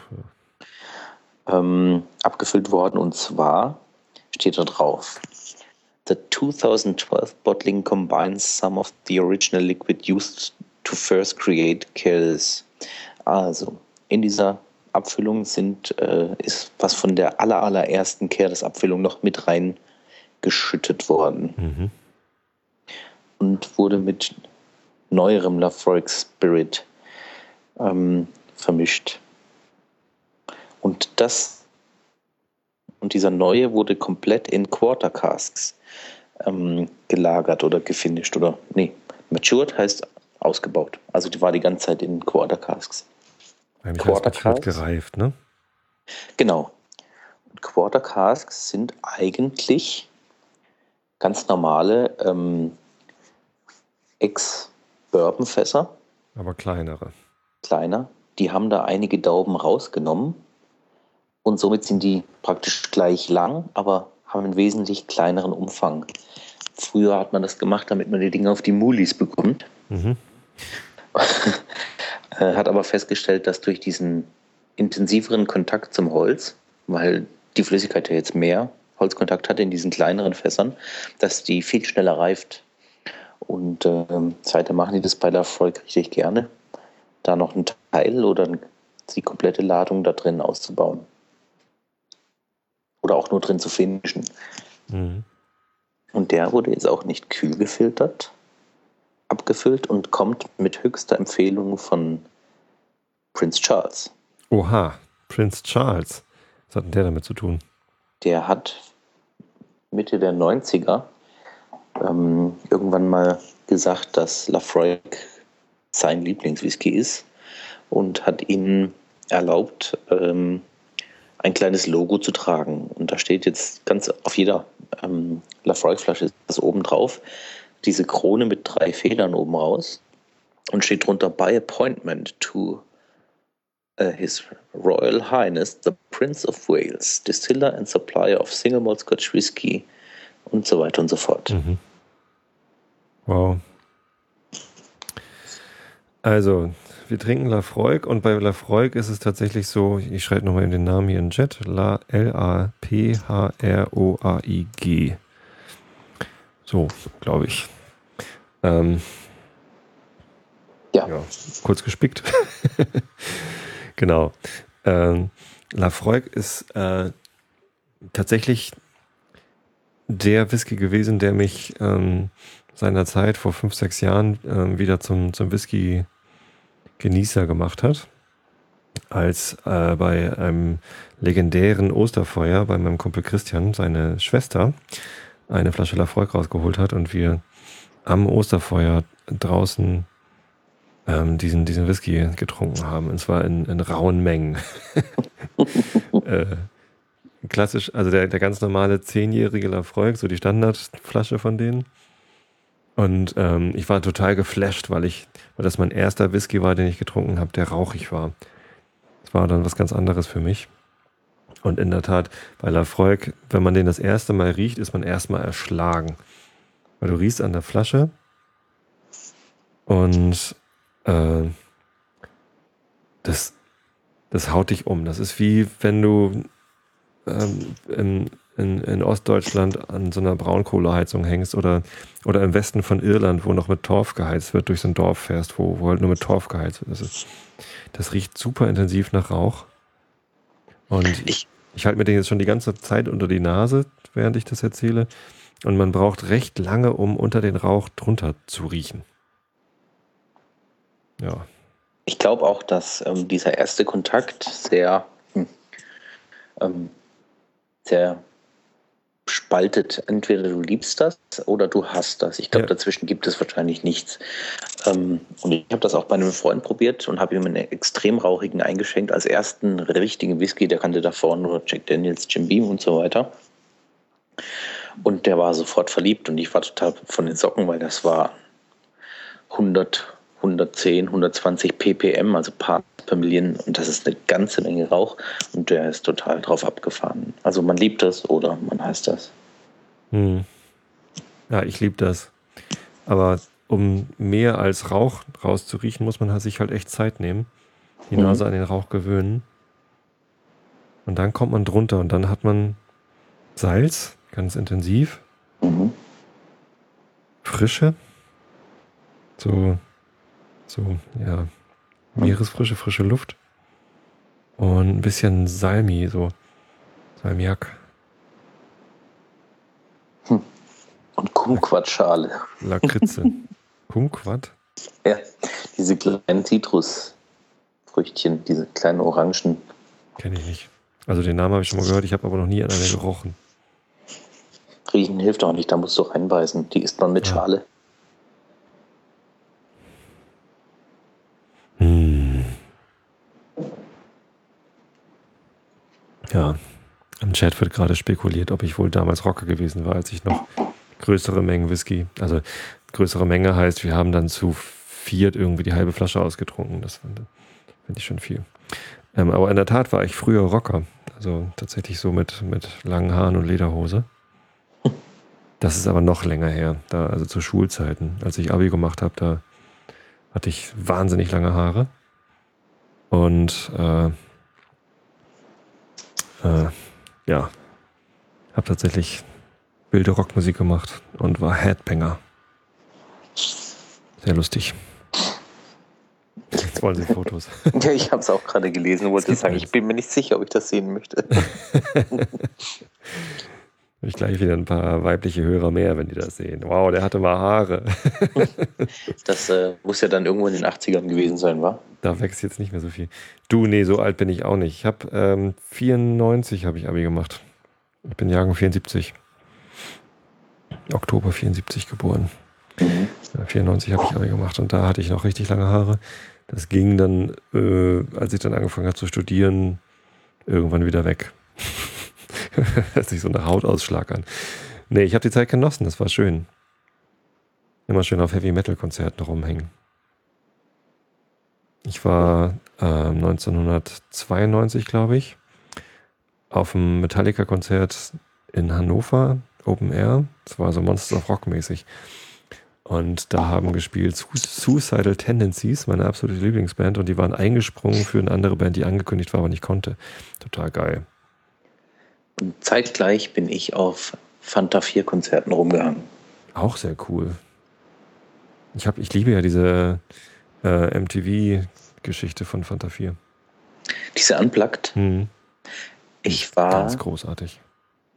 Ähm, abgefüllt worden und zwar steht da drauf. The 2012 bottling combines some of the original liquid used to first create Kills. Also, in dieser Abfüllung sind, äh, ist was von der aller, allerersten Kehrdes-Abfüllung noch mit reingeschüttet worden. Mhm. Und wurde mit neuerem Lafroig Spirit ähm, vermischt. Und das und dieser neue wurde komplett in Quarter Casks ähm, gelagert oder gefinisht oder nee, matured heißt ausgebaut. Also die war die ganze Zeit in Quarter Casks. Eigentlich Quarter Casks? gereift, ne? Genau. Und Quarter Casks sind eigentlich ganz normale ähm, Ex-Bourbon-Fässer, Aber kleinere. kleiner. Die haben da einige Dauben rausgenommen und somit sind die praktisch gleich lang, aber haben einen wesentlich kleineren Umfang. Früher hat man das gemacht, damit man die Dinge auf die Mulis bekommt. Mhm. (laughs) Äh, hat aber festgestellt, dass durch diesen intensiveren Kontakt zum Holz, weil die Flüssigkeit ja jetzt mehr Holzkontakt hat in diesen kleineren Fässern, dass die viel schneller reift. Und ähm, seitdem machen die das bei der Freud richtig gerne, da noch ein Teil oder die komplette Ladung da drin auszubauen. Oder auch nur drin zu finishen. Mhm. Und der wurde jetzt auch nicht kühl gefiltert, abgefüllt und kommt mit höchster Empfehlung von Prince Charles. Oha, Prince Charles. Was hat denn der damit zu tun? Der hat Mitte der 90er ähm, irgendwann mal gesagt, dass Lafroig sein Lieblingswhisky ist und hat ihnen erlaubt, ähm, ein kleines Logo zu tragen. Und da steht jetzt ganz auf jeder ähm, Lafroig-Flasche ist das oben drauf, diese Krone mit drei Federn oben raus und steht drunter by appointment to His Royal Highness the Prince of Wales, Distiller and Supplier of Single Malt Scotch Whisky und so weiter und so fort. Mhm. Wow. Also, wir trinken Lafroig und bei Lafroig ist es tatsächlich so, ich schreibe nochmal den Namen hier in Jet, La L-A-P-H-R-O-A-I-G. So, glaube ich. Ähm, Ja. ja, kurz gespickt. (laughs) genau. Ähm, Lafroig ist äh, tatsächlich der Whisky gewesen, der mich ähm, seinerzeit vor fünf, sechs Jahren ähm, wieder zum, zum Whisky-Genießer gemacht hat. Als äh, bei einem legendären Osterfeuer bei meinem Kumpel Christian seine Schwester eine Flasche Lafroig rausgeholt hat und wir am Osterfeuer draußen ähm, diesen, diesen Whisky getrunken haben. Und zwar in, in rauen Mengen. (laughs) äh, klassisch, also der, der ganz normale zehnjährige Lafroig, so die Standardflasche von denen. Und ähm, ich war total geflasht, weil ich, weil das mein erster Whisky war, den ich getrunken habe, der rauchig war. Das war dann was ganz anderes für mich. Und in der Tat, bei Lafroig, wenn man den das erste Mal riecht, ist man erstmal erschlagen. Weil du riechst an der Flasche und äh, das, das haut dich um. Das ist wie wenn du ähm, in, in, in Ostdeutschland an so einer Braunkohleheizung hängst oder, oder im Westen von Irland, wo noch mit Torf geheizt wird, durch so ein Dorf fährst, wo, wo halt nur mit Torf geheizt wird. Das, ist, das riecht super intensiv nach Rauch. Und ich, Ich- ich halte mir den jetzt schon die ganze Zeit unter die Nase, während ich das erzähle. Und man braucht recht lange, um unter den Rauch drunter zu riechen. Ja. Ich glaube auch, dass ähm, dieser erste Kontakt sehr, hm, ähm, sehr spaltet. Entweder du liebst das oder du hast das. Ich glaube, Ja. dazwischen gibt es wahrscheinlich nichts. Ähm, und ich habe das auch bei einem Freund probiert und habe ihm einen extrem rauchigen eingeschenkt als ersten richtigen Whisky. Der kannte davor nur Jack Daniels, Jim Beam und so weiter. Und der war sofort verliebt und ich war total von den Socken, weil das war 100, 110, 120 ppm, also Parts per Million. Und das ist eine ganze Menge Rauch. Und der ist total drauf abgefahren. Also man liebt das oder man heißt das. Hm. Ja, ich liebe das. Aber um mehr als Rauch rauszuriechen, muss man halt sich halt echt Zeit nehmen. Die Mhm. Nase an den Rauch gewöhnen. Und dann kommt man drunter und dann hat man Salz, ganz intensiv, Mhm. Frische, so, so, ja, Meeresfrische, frische Luft und ein bisschen Salmi, so Salmiak, Und Kumquatschale. Lakritze, (laughs) Kumquat, Ja, diese kleinen Zitrusfrüchtchen, diese kleinen Orangen. kenne ich nicht. Also den Namen habe ich schon mal gehört, ich habe aber noch nie an eine gerochen. Riechen hilft auch nicht, da musst du reinbeißen. Die isst man mit Ja. Schale. Ja, im Chat wird gerade spekuliert, ob ich wohl damals Rocker gewesen war, als ich noch größere Mengen Whisky, also größere Menge heißt, wir haben dann zu viert irgendwie die halbe Flasche ausgetrunken. Das finde ich schon viel. Ähm, aber in der Tat war ich früher Rocker, also tatsächlich so mit, mit langen Haaren und Lederhose. Das ist aber noch länger her, da, also zu Schulzeiten. Als ich Abi gemacht habe, da hatte ich wahnsinnig lange Haare und äh, äh, ja, habe tatsächlich wilde Rockmusik gemacht und war Headbanger. Sehr lustig. Jetzt wollen Sie Fotos. (laughs) Ja, ich habe es auch gerade gelesen und wollte sagen, eins. ich bin mir nicht sicher, ob ich das sehen möchte. (laughs) (laughs) Hab ich gleich wieder ein paar weibliche Hörer mehr, wenn die das sehen. Wow, der hatte mal Haare. Das äh, muss ja dann irgendwo in den 80ern gewesen sein, war? Da wächst jetzt nicht mehr so viel. Du, nee, so alt bin ich auch nicht. Ich habe ähm, 94 habe ich Abi gemacht. Ich bin Jahrgang 74. Oktober 74 geboren. Ja, 94 habe ich Abi gemacht und da hatte ich noch richtig lange Haare. Das ging dann, äh, als ich dann angefangen habe zu studieren, irgendwann wieder weg. (laughs) Hört sich so nach Hautausschlag an. Nee, ich habe die Zeit genossen, das war schön. Immer schön auf Heavy Metal Konzerten rumhängen. Ich war äh, 1992, glaube ich, auf einem Metallica-Konzert in Hannover, Open Air. Das war so Monsters of Rock mäßig. Und da haben gespielt Su- Suicidal Tendencies, meine absolute Lieblingsband, und die waren eingesprungen für eine andere Band, die angekündigt war, aber nicht konnte. Total geil. Und zeitgleich bin ich auf Fanta 4 Konzerten rumgehangen. Auch sehr cool. Ich, hab, ich liebe ja diese äh, MTV-Geschichte von Fanta 4. Diese Unplugged. Hm, Ich war, ganz großartig.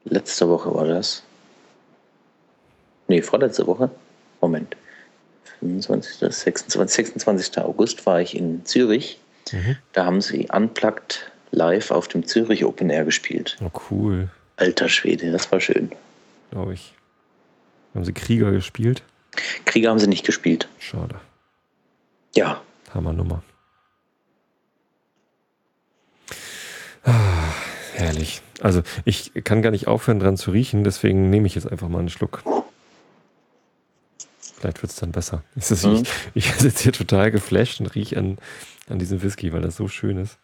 letzte Woche war das. Nee, vorletzte Woche. Moment. 25. 26. 26. August war ich in Zürich. Mhm. Da haben sie Unplugged live auf dem Zürich Open Air gespielt. Oh, cool, Alter Schwede, das war schön. glaube ich. Haben sie Krieger gespielt? Krieger haben sie nicht gespielt. Schade. Ja, Hammernummer. Ah, herrlich. Also ich kann gar nicht aufhören dran zu riechen, deswegen nehme ich jetzt einfach mal einen Schluck. Vielleicht wird es dann besser. (laughs) Ich, ich, Mhm. ich sitze hier total geflasht und rieche an, an diesem Whisky, weil das so schön ist.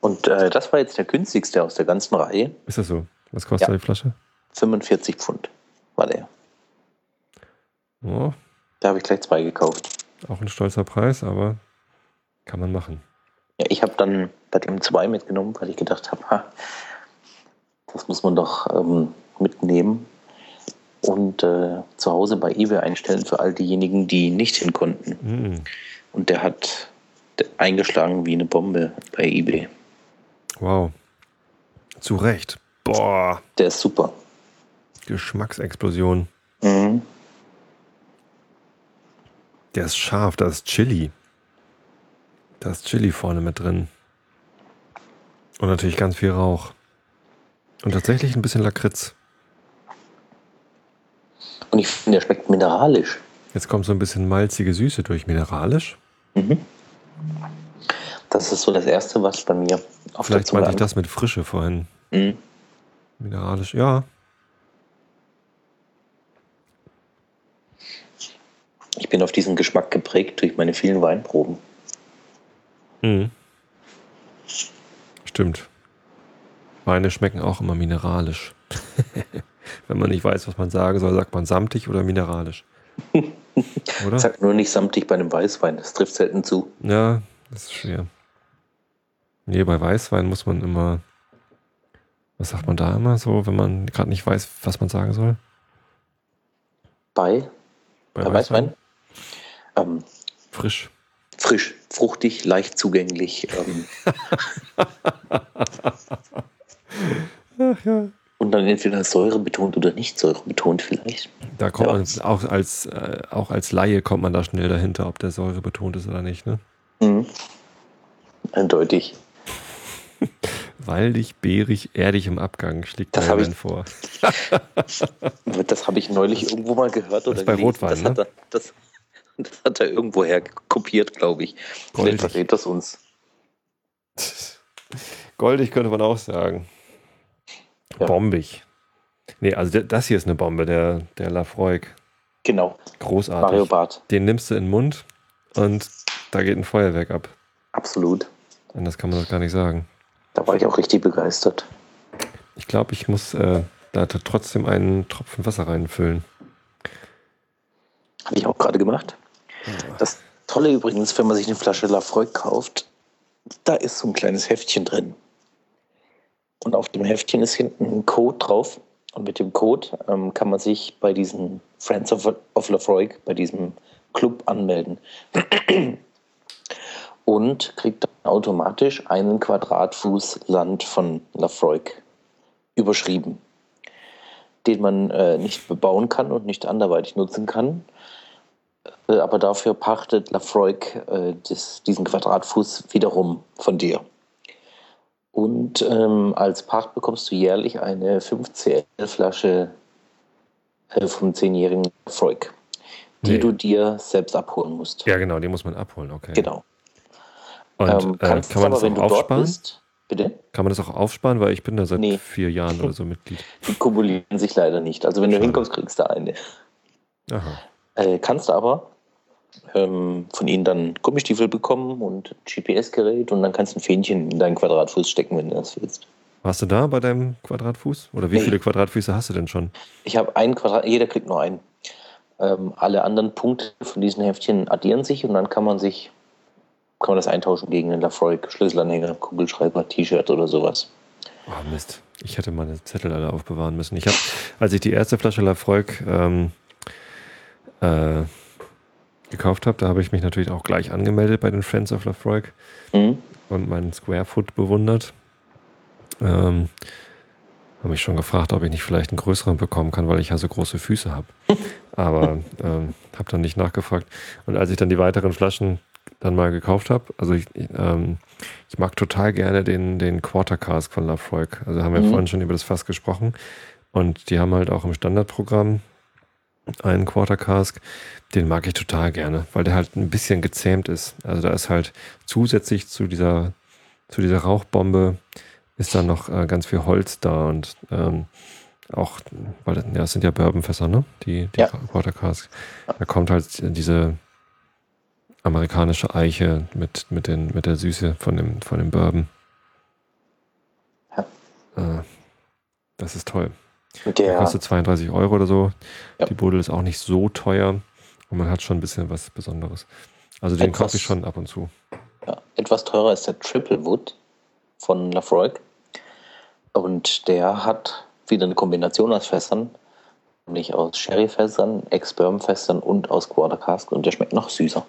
und äh, das war jetzt der günstigste aus der ganzen Reihe. Ist das so? Was kostet Ja. die Flasche? 45 Pfund war der. Oh, Da habe ich gleich zwei gekauft. Auch ein stolzer Preis, aber kann man machen. Ja, ich habe dann bei dem zwei mitgenommen, weil ich gedacht habe, ha, das muss man doch ähm, mitnehmen und äh, zu Hause bei eBay einstellen für all diejenigen, die nicht hin konnten. Mm. Und der hat eingeschlagen wie eine Bombe bei eBay. Wow. Zu Recht. Boah, Der ist super. Geschmacksexplosion. Mhm. Der ist scharf, da ist Chili. Da ist Chili vorne mit drin. Und natürlich ganz viel Rauch. Und tatsächlich ein bisschen Lakritz. Und ich finde, der schmeckt mineralisch. Jetzt kommt so ein bisschen malzige Süße durch. Mineralisch? Mhm. Das ist so das Erste, was bei mir auf Vielleicht der Zunge meinte ich das mit Frische vorhin. Mhm. Mineralisch, ja. Ich bin auf diesen Geschmack geprägt durch meine vielen Weinproben. Mhm. Stimmt. Weine schmecken auch immer mineralisch. (laughs) Wenn man nicht weiß, was man sagen soll, sagt man samtig oder mineralisch. (laughs) Oder? Sag nur nicht samtig bei einem Weißwein, das trifft selten zu. Ja, das ist schwer. Nee, bei Weißwein muss man immer Was sagt man da immer so, wenn man gerade nicht weiß, was man sagen soll? Bei, Bei bei Weißwein? Ähm, Frisch. frisch, fruchtig, leicht zugänglich. Ähm, Ach ja. und dann entweder Säure betont oder nicht Säure betont vielleicht. Da kommt Ja. man auch als, äh, auch als Laie kommt man da schnell dahinter, ob der Säure betont ist oder nicht, ne? Mhm. Eindeutig. (laughs) Waldig, beerig, erdig im Abgang schlägt Das ich- vor. (laughs) Das habe ich neulich irgendwo mal gehört oder ist bei. Rotwein, das, ne? hat er, das, (laughs) das hat er irgendwoher kopiert, glaube ich. Goldig. Vielleicht verrät das uns. (laughs) Goldig könnte man auch sagen. Ja. Bombig. Nee, also das hier ist eine Bombe, der, der Lafroig. Genau, Großartig. Mario Barth. Den nimmst du in den Mund und da geht ein Feuerwerk ab. Absolut. Anders kann man das gar nicht sagen. Da war ich auch richtig begeistert. Ich glaube, ich muss äh, da trotzdem einen Tropfen Wasser reinfüllen. Habe ich auch gerade gemacht. Das Tolle übrigens, wenn man sich eine Flasche Lafroig kauft, da ist so ein kleines Heftchen drin. Und auf dem Heftchen ist hinten ein Code drauf. Und mit dem Code ähm, kann man sich bei diesen Friends of, of Lafroig, bei diesem Club anmelden. (clears throat) Und kriegt dann automatisch einen Quadratfuß Land von Lafroig überschrieben, den man äh, nicht bebauen kann und nicht anderweitig nutzen kann. Äh, aber dafür pachtet Lafroig äh, das, diesen Quadratfuß wiederum von dir. Und ähm, als Pacht bekommst du jährlich eine 5CL-Flasche äh, vom 10-jährigen Lafroig, die Nee. du dir selbst abholen musst. Ja, genau, die muss man abholen, okay. Genau. Und ähm, äh, kannst kann man aber, das auch du aufsparen? bist, bitte? Kann man das auch aufsparen? Weil ich bin da seit Nee. vier Jahren (laughs) oder so Mitglied. Die kumulieren sich leider nicht. Also wenn du Schade. hinkommst, kriegst du eine. Aha. Äh, kannst aber ähm, von ihnen dann Gummistiefel bekommen und GPS-Gerät und dann kannst du ein Fähnchen in deinen Quadratfuß stecken, wenn du das willst. Warst du da bei deinem Quadratfuß? Oder wie Nee. viele Quadratfüße hast du denn schon? Ich habe ein Quadrat, jeder kriegt nur einen. Ähm, alle anderen Punkte von diesen Heftchen addieren sich und dann kann man sich, kann man das eintauschen gegen einen Lafroig, Schlüsselanhänger, Kugelschreiber, T-Shirt oder sowas. Oh Mist. Ich hätte meine Zettel alle aufbewahren müssen. Ich habe, als ich die erste Flasche Lafroig ähm, äh, gekauft habe, da habe ich mich natürlich auch gleich angemeldet bei den Friends of Lafroig Mhm. und meinen Square Foot bewundert. Ähm, habe mich schon gefragt, ob ich nicht vielleicht einen größeren bekommen kann, weil ich ja so große Füße habe. (laughs) Aber ähm, habe dann nicht nachgefragt. Und als ich dann die weiteren Flaschen dann mal gekauft habe, also ich, ähm, ich mag total gerne den, den Quarter Cask von Lafroig. Also haben wir Mhm. vorhin schon über das Fass gesprochen. Und die haben halt auch im Standardprogramm einen Quarter Cask. Den mag ich total gerne, weil der halt ein bisschen gezähmt ist. Also da ist halt zusätzlich zu dieser, zu dieser Rauchbombe ist dann noch äh, ganz viel Holz da und ähm, auch, weil das, ja, das sind ja Bourbonfässer, ne? Die, die Ja. Quarter Cask. Da kommt halt diese amerikanische Eiche mit, mit, den, mit der Süße von dem, von dem Bourbon. Ja. Äh, das ist toll. Der der, kostet 32 Euro oder so. Ja. Die Buddel ist auch nicht so teuer und man hat schon ein bisschen was Besonderes. Also den kaufe ich schon ab und zu. ja, etwas teurer ist der Triple Wood von Lafroig. Und der hat wieder eine Kombination aus Fässern, nämlich aus Sherryfässern, Ex-Bourbon-Fässern und aus Quarter Cask und der schmeckt noch süßer.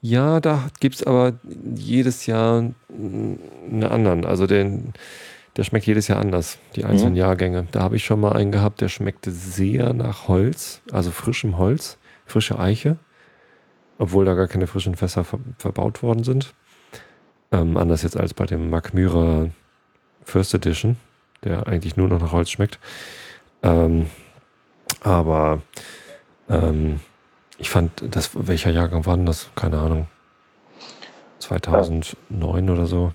Ja, da gibt es aber jedes Jahr einen anderen. Also den, der schmeckt jedes Jahr anders, die einzelnen Mhm. Jahrgänge. Da habe ich schon mal einen gehabt, der schmeckte sehr nach Holz, also frischem Holz, frische Eiche, obwohl da gar keine frischen Fässer ver verbaut worden sind. Ähm, anders jetzt als bei dem Mac Myra First Edition, der eigentlich nur noch nach Holz schmeckt. Ähm, aber ähm, ich fand, das, welcher Jahrgang war denn das? Keine Ahnung. 2009 oder so.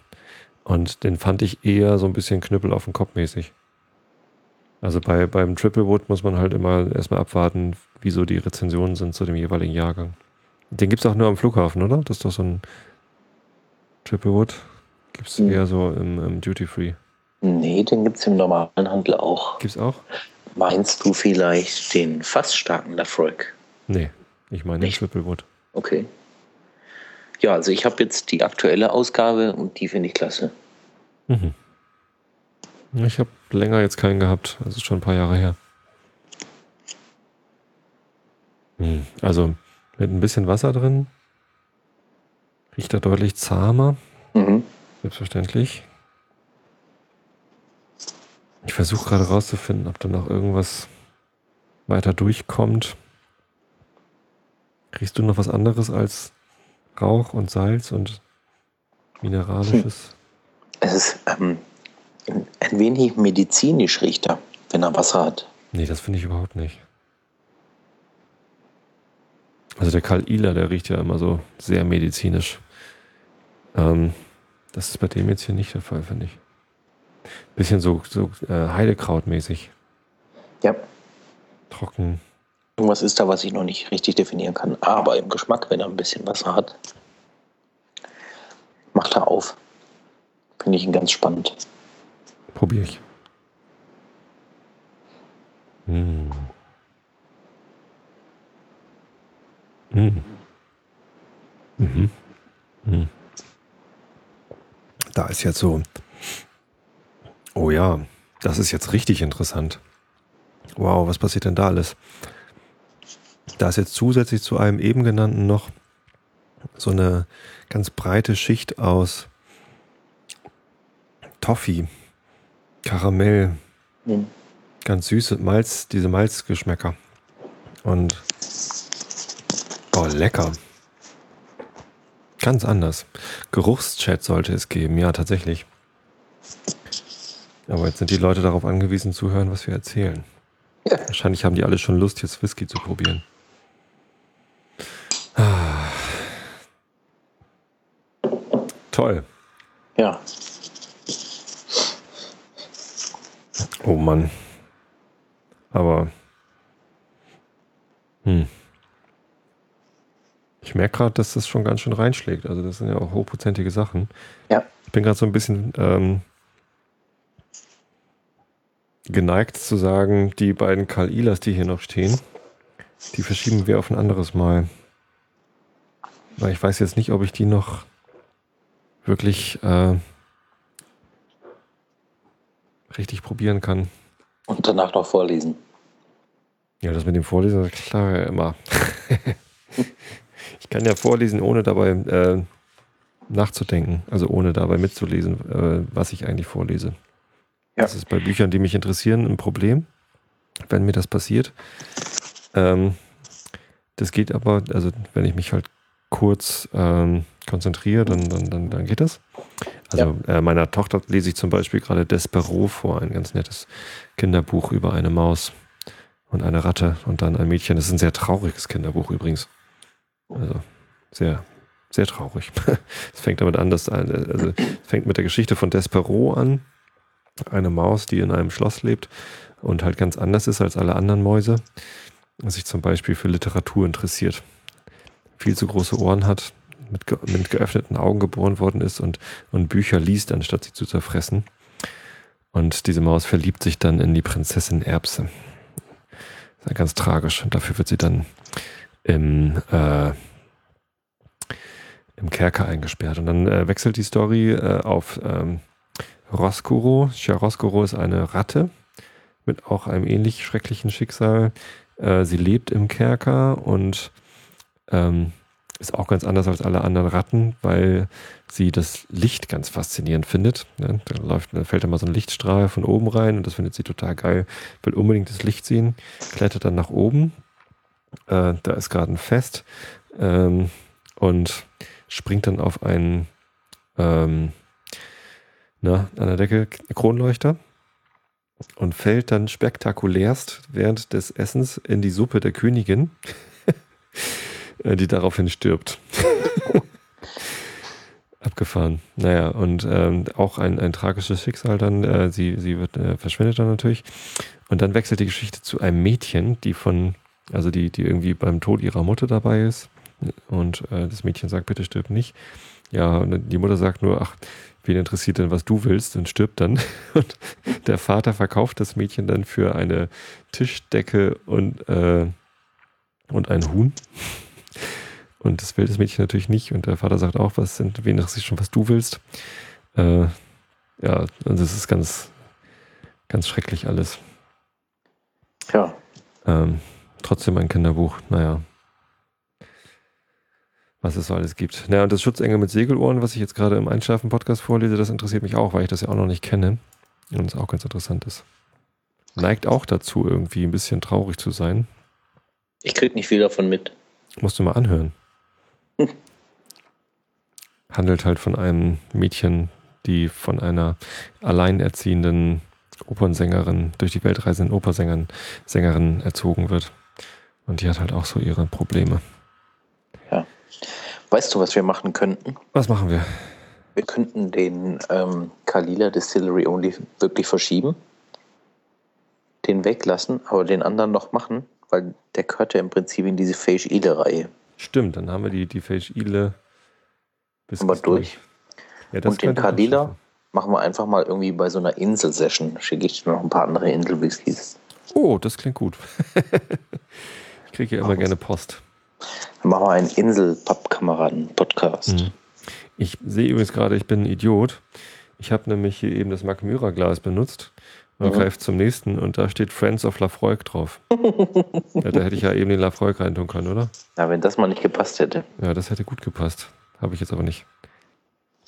Und den fand ich eher so ein bisschen Knüppel auf den Kopf mäßig. Also bei, beim Triple Wood muss man halt immer erstmal abwarten, wieso die Rezensionen sind zu dem jeweiligen Jahrgang. Den gibt es auch nur am Flughafen, oder? Das ist doch so ein Triple Wood. Gibt es Mhm. eher so im, im Duty Free. Nee, den gibt es im normalen Handel auch. Gibt es auch? Meinst du vielleicht den fast starken Lafroig? Nee, ich meine den? Triple Wood. Okay. Ja, also ich habe jetzt die aktuelle Ausgabe und die finde ich klasse. Mhm. Ich habe länger jetzt keinen gehabt. Das ist schon ein paar Jahre her. Hm, also mit ein bisschen Wasser drin. Riecht er deutlich zahmer. Mhm. Selbstverständlich. Ich versuche gerade rauszufinden, ob da noch irgendwas weiter durchkommt. Riechst du noch was anderes als Rauch und Salz und Mineralisches? Es ist ähm, ein wenig medizinisch riecht er, wenn er Wasser hat. Nee, das finde ich überhaupt nicht. Also der Karl Ihler, der riecht ja immer so sehr medizinisch. Ähm, das ist bei dem jetzt hier nicht der Fall, finde ich. Bisschen so, so äh, Heidekrautmäßig. Ja, Trocken. Irgendwas ist da, was ich noch nicht richtig definieren kann. Aber im Geschmack, wenn er ein bisschen Wasser hat, macht er auf. Finde ich ihn ganz spannend. Probiere ich. Mm. Mm. Mhm. Mm. Da ist jetzt so. Oh ja, das ist jetzt richtig interessant. Wow, was passiert denn da alles? Da ist jetzt zusätzlich zu einem eben genannten noch so eine ganz breite Schicht aus Toffee, Karamell, Mhm. ganz süße Malz, diese Malzgeschmäcker. Und oh, lecker. Ganz anders. Geruchschat sollte es geben, ja, tatsächlich. Aber jetzt sind die Leute darauf angewiesen zu hören, was wir erzählen. Ja. Wahrscheinlich haben die alle schon Lust, jetzt Whisky zu probieren. Toll. Ja, Oh Mann. Aber. Hm. Ich merke gerade, dass das schon ganz schön reinschlägt. Also, das sind ja auch hochprozentige Sachen. Ja. Ich bin gerade so ein bisschen ähm, geneigt zu sagen, die beiden Karl Ilas, die hier noch stehen, die verschieben wir auf ein anderes Mal. Weil ich weiß jetzt nicht, ob ich die noch wirklich äh, richtig probieren kann. und danach noch vorlesen. Ja, das mit dem Vorlesen, klar ja immer. (laughs) ich kann ja vorlesen, ohne dabei äh, nachzudenken, also ohne dabei mitzulesen, äh, was ich eigentlich vorlese. Ja. Das ist bei Büchern, die mich interessieren, ein Problem, wenn mir das passiert. Ähm, das geht aber, also wenn ich mich halt kurz ähm, konzentriere, dann, dann, dann, dann geht das. Also äh, meiner Tochter lese ich zum Beispiel gerade Despero vor, ein ganz nettes Kinderbuch über eine Maus und eine Ratte und dann ein Mädchen. Das ist ein sehr trauriges Kinderbuch übrigens. Also sehr, sehr traurig. (laughs) Es fängt damit an, dass eine, also es fängt mit der Geschichte von Despero an. Eine Maus, die in einem Schloss lebt und halt ganz anders ist als alle anderen Mäuse. Sich zum Beispiel für Literatur interessiert. Viel zu große Ohren hat, mit, ge mit geöffneten Augen geboren worden ist und, und Bücher liest, anstatt sie zu zerfressen. Und diese Maus verliebt sich dann in die Prinzessin Erbse. Das ist ja ganz tragisch. Und dafür wird sie dann im, äh, im Kerker eingesperrt. Und dann äh, wechselt die Story äh, auf ähm, Roskuro. Chiaroscuro ist eine Ratte mit auch einem ähnlich schrecklichen Schicksal. Äh, sie lebt im Kerker und ähm, ist auch ganz anders als alle anderen Ratten, weil sie das Licht ganz faszinierend findet. Ne? Da, läuft, da fällt immer so ein Lichtstrahl von oben rein und das findet sie total geil. Will unbedingt das Licht sehen, klettert dann nach oben. Äh, da ist gerade ein Fest ähm, und springt dann auf einen ähm, na, an der Decke Kronleuchter und fällt dann spektakulärst während des Essens in die Suppe der Königin, (laughs) die daraufhin stirbt. (laughs) Abgefahren. Naja, und ähm, auch ein, ein tragisches Schicksal dann. Äh, sie sie wird, äh, verschwindet dann natürlich. Und dann wechselt die Geschichte zu einem Mädchen, die von, also die, die irgendwie beim Tod ihrer Mutter dabei ist. Und äh, das Mädchen sagt, bitte stirb nicht. Ja, und die Mutter sagt nur, ach, wen interessiert denn, was du willst, und stirbt dann. (laughs) Und der Vater verkauft das Mädchen dann für eine Tischdecke und, äh, und ein Huhn. Und das will das Mädchen natürlich nicht. Und der Vater sagt auch, was sind, wen interessiert schon, was du willst. Äh, ja, und das ist ganz, Ganz schrecklich alles. Ja. Ähm, trotzdem ein Kinderbuch, naja. Was es so alles gibt. Naja, und das Schutzengel mit Segelohren, was ich jetzt gerade im Einschlafen-Podcast vorlese, das interessiert mich auch, weil ich das ja auch noch nicht kenne. Und es auch ganz interessant ist. Neigt auch dazu, irgendwie ein bisschen traurig zu sein. Ich krieg nicht viel davon mit. Musst du mal anhören. Hm. (laughs) Handelt halt von einem Mädchen, die von einer alleinerziehenden Opernsängerin, durch die Welt reisenden Opernsängerin Sängerin erzogen wird. Und die hat halt auch so ihre Probleme. Weißt du, was wir machen könnten? Was machen wir? Wir könnten den ähm, Kalila Distillery Only wirklich verschieben, den weglassen, aber den anderen noch machen, weil der gehört ja im Prinzip in diese Feish Ile Reihe. Stimmt, dann haben wir die, die Feish Ile bis wir durch. Ja, Und den Kalila machen wir einfach mal irgendwie bei so einer Insel-Session. Schicke ich dir noch ein paar andere Insel-Whiskys. Oh, das klingt gut. (laughs) ich kriege ja immer Machen gerne Post. Dann machen wir einen Insel-Pappkameraden-Podcast. Mhm. Ich sehe übrigens gerade, ich bin ein Idiot. Ich habe nämlich hier eben das Mark Myra Glas benutzt und Mhm. greife zum nächsten und da steht Friends of Lafroig drauf. (laughs) ja, da hätte ich ja eben den Lafroig reintun können, oder? Ja, wenn das mal nicht gepasst hätte. Ja, das hätte gut gepasst. Habe ich jetzt aber nicht.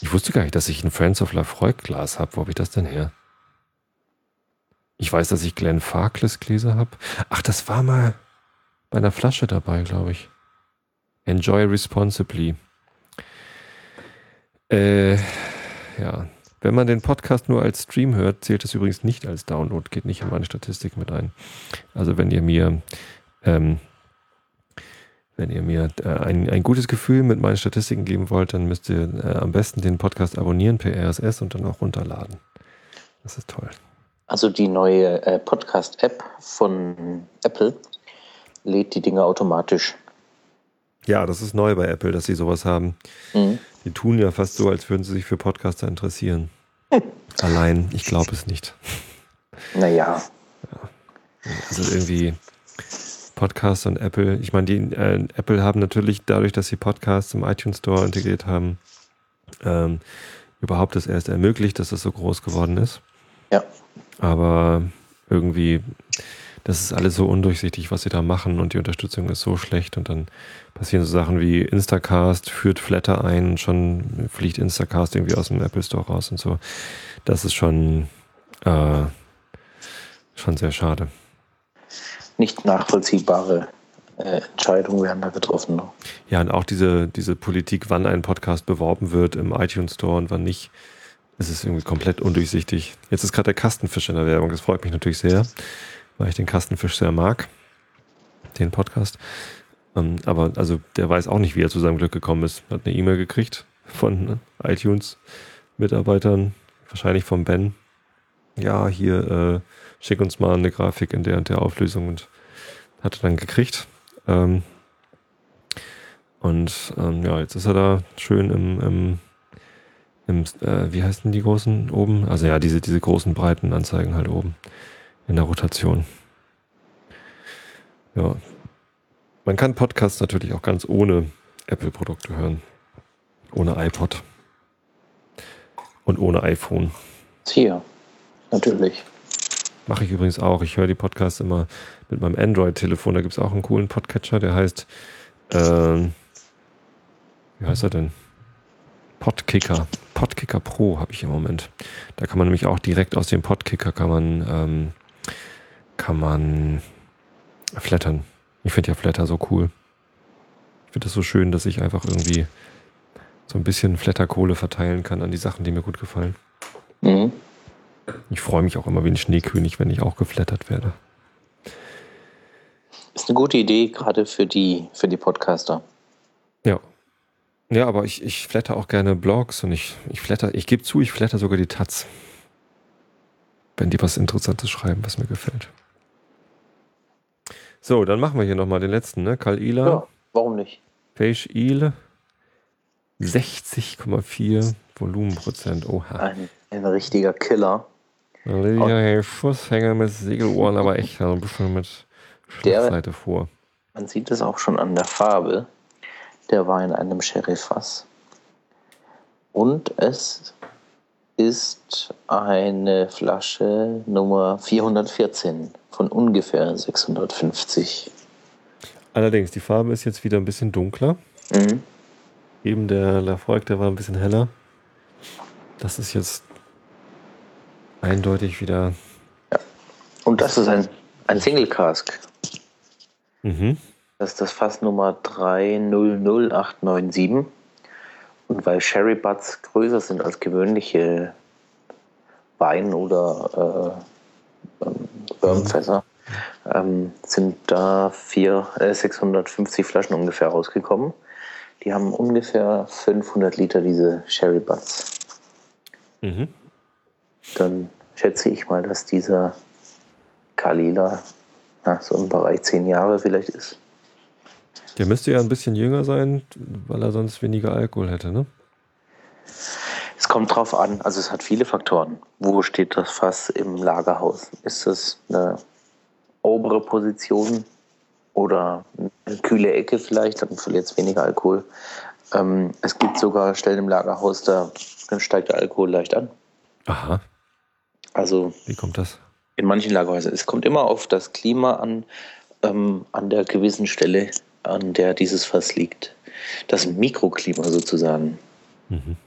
Ich wusste gar nicht, dass ich ein Friends of Lafroig Glas habe. Wo habe ich das denn her? Ich weiß, dass ich Glenn Farkless Gläser habe. Ach, das war mal bei einer Flasche dabei, glaube ich. Enjoy responsibly. Äh, ja. Wenn man den Podcast nur als Stream hört, zählt es übrigens nicht als Download, geht nicht in meine Statistik mit ein. Also wenn ihr mir ähm, wenn ihr mir äh, ein, ein gutes Gefühl mit meinen Statistiken geben wollt, dann müsst ihr äh, am besten den Podcast abonnieren per RSS und dann auch runterladen. Das ist toll. Also die neue äh, Podcast-App von Apple lädt die Dinge automatisch. Ja, das ist neu bei Apple, dass sie sowas haben. Mhm. Die tun ja fast so, als würden sie sich für Podcaster interessieren. (laughs) Allein, ich glaube es nicht. Naja, Also irgendwie Podcast und Apple. Ich meine, die äh, Apple haben natürlich dadurch, dass sie Podcasts im iTunes Store integriert haben, ähm, überhaupt das erst ermöglicht, dass das so groß geworden ist. Ja. Aber irgendwie, das ist alles so undurchsichtig, was sie da machen und die Unterstützung ist so schlecht und dann passieren so Sachen wie Instacast führt Flatter ein schon fliegt Instacast irgendwie aus dem Apple Store raus und so. Das ist schon, äh, schon sehr schade. nicht nachvollziehbare äh, Entscheidungen werden da getroffen. Ne? Ja, und auch diese, diese Politik, wann ein Podcast beworben wird im iTunes Store und wann nicht, es ist irgendwie komplett undurchsichtig. Jetzt ist gerade der Kastenfisch in der Werbung. Das freut mich natürlich sehr, weil ich den Kastenfisch sehr mag, den Podcast. Ähm, aber also der weiß auch nicht, wie er zu seinem Glück gekommen ist. Hat eine E-Mail gekriegt von iTunes-Mitarbeitern, wahrscheinlich von Ben. Ja, hier äh, schick uns mal eine Grafik in der und der Auflösung und hat er dann gekriegt. Ähm, und ähm, ja, jetzt ist er da schön im, im, im äh, wie heißen die großen oben? Also ja, diese, diese großen breiten Anzeigen halt oben in der Rotation. Ja. Man kann Podcasts natürlich auch ganz ohne Apple-Produkte hören. Ohne iPod. Und ohne iPhone. Hier, natürlich. Mache ich übrigens auch. Ich höre die Podcasts immer mit meinem Android-Telefon. Da gibt es auch einen coolen Podcatcher, der heißt, ähm, wie heißt er denn? Podkicker. Podkicker Pro habe ich im Moment. Da kann man nämlich auch direkt aus dem Podkicker kann man, ähm, kann man flattern. Ich finde ja Flatter so cool. Ich finde das so schön, dass ich einfach irgendwie so ein bisschen Flatterkohle verteilen kann an die Sachen, die mir gut gefallen. Mhm. Ich freue mich auch immer wie ein Schneekönig, wenn ich auch geflattert werde. Ist eine gute Idee, gerade für die, für die Podcaster. Ja. Ja, aber ich, ich flatter auch gerne Blogs und ich, ich flatter, ich gebe zu, ich flatter sogar die Taz. Wenn die was Interessantes schreiben, was mir gefällt. So, dann machen wir hier nochmal den letzten, ne? Karl Ila, Ja, warum nicht? Page Il, 60,4 Volumenprozent. Oha. Ein, ein richtiger Killer. Ja, hey, Schusshänger mit Segelohren, aber echt also ein bisschen mit Schlussseite vor. Man sieht es auch schon an der Farbe. Der war in einem Sherryfass. Und es ist eine Flasche Nummer 414 von ungefähr 650. Allerdings, die Farbe ist jetzt wieder ein bisschen dunkler. Mhm. Eben der Lafroig, der war ein bisschen heller. Das ist jetzt eindeutig wieder. Ja. Und das ist ein, ein Single Cask. Mhm. Das ist das Fass Nummer 300897. Und weil Sherry Butts größer sind als gewöhnliche Wein- oder äh, ähm, Bourbonfässer, ähm, sind da vier, äh, 650 Flaschen ungefähr rausgekommen. Die haben ungefähr 500 Liter diese Sherry Butts. Mhm. Dann schätze ich mal, dass dieser Kalila na, so im Bereich 10 Jahre vielleicht ist. Der müsste ja ein bisschen jünger sein, weil er sonst weniger Alkohol hätte, ne? Es kommt drauf an, also es hat viele Faktoren. Wo steht das Fass im Lagerhaus? Ist es eine obere Position oder eine kühle Ecke vielleicht, dann verliert es weniger Alkohol. Ähm, es gibt sogar Stellen im Lagerhaus, da steigt der Alkohol leicht an. Aha. Also. Wie kommt das? In manchen Lagerhäusern. Es kommt immer auf das Klima an, ähm, an der gewissen Stelle, an der dieses Fass liegt. Das Mikroklima sozusagen. Mhm.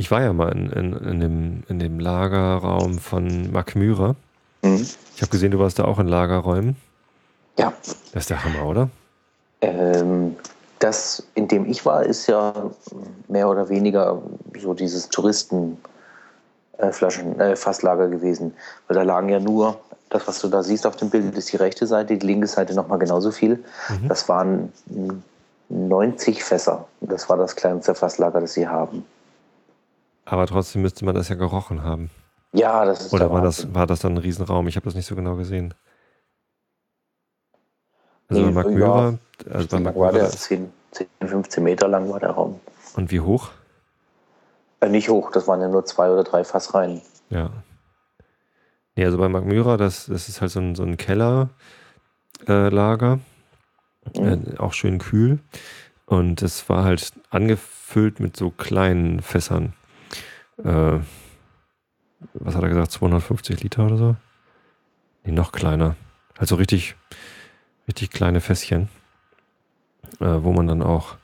Ich war ja mal in, in, in, dem, in dem Lagerraum von Mark Myra. Mhm. Ich habe gesehen, du warst da auch in Lagerräumen. Ja. Das ist der Hammer, oder? Ähm, das, in dem ich war, ist ja mehr oder weniger so dieses Touristenflaschen, äh, Fasslager gewesen. Weil da lagen ja nur, das, was du da siehst auf dem Bild, ist die rechte Seite, die linke Seite nochmal genauso viel. Mhm. Das waren 90 Fässer. Das war das kleinste Fasslager, das sie haben. Aber trotzdem müsste man das ja gerochen haben. Ja, das ist Oder war das, war das dann ein Riesenraum? Ich habe das nicht so genau gesehen. Also nee, bei Mark ja, also bei Mark war der 10, 10, 15 Meter lang war der Raum. Und wie hoch? Äh, nicht hoch, das waren ja nur zwei oder drei Fassreihen. Ja. Nee, also bei Mark Myra, das, das ist halt so ein, so ein Kellerlager. Äh, mhm. äh, auch schön kühl. Und es war halt angefüllt mit so kleinen Fässern. Äh, was hat er gesagt, 250 Liter oder so? Nee, noch kleiner. Also richtig, richtig kleine Fässchen, äh, wo man dann auch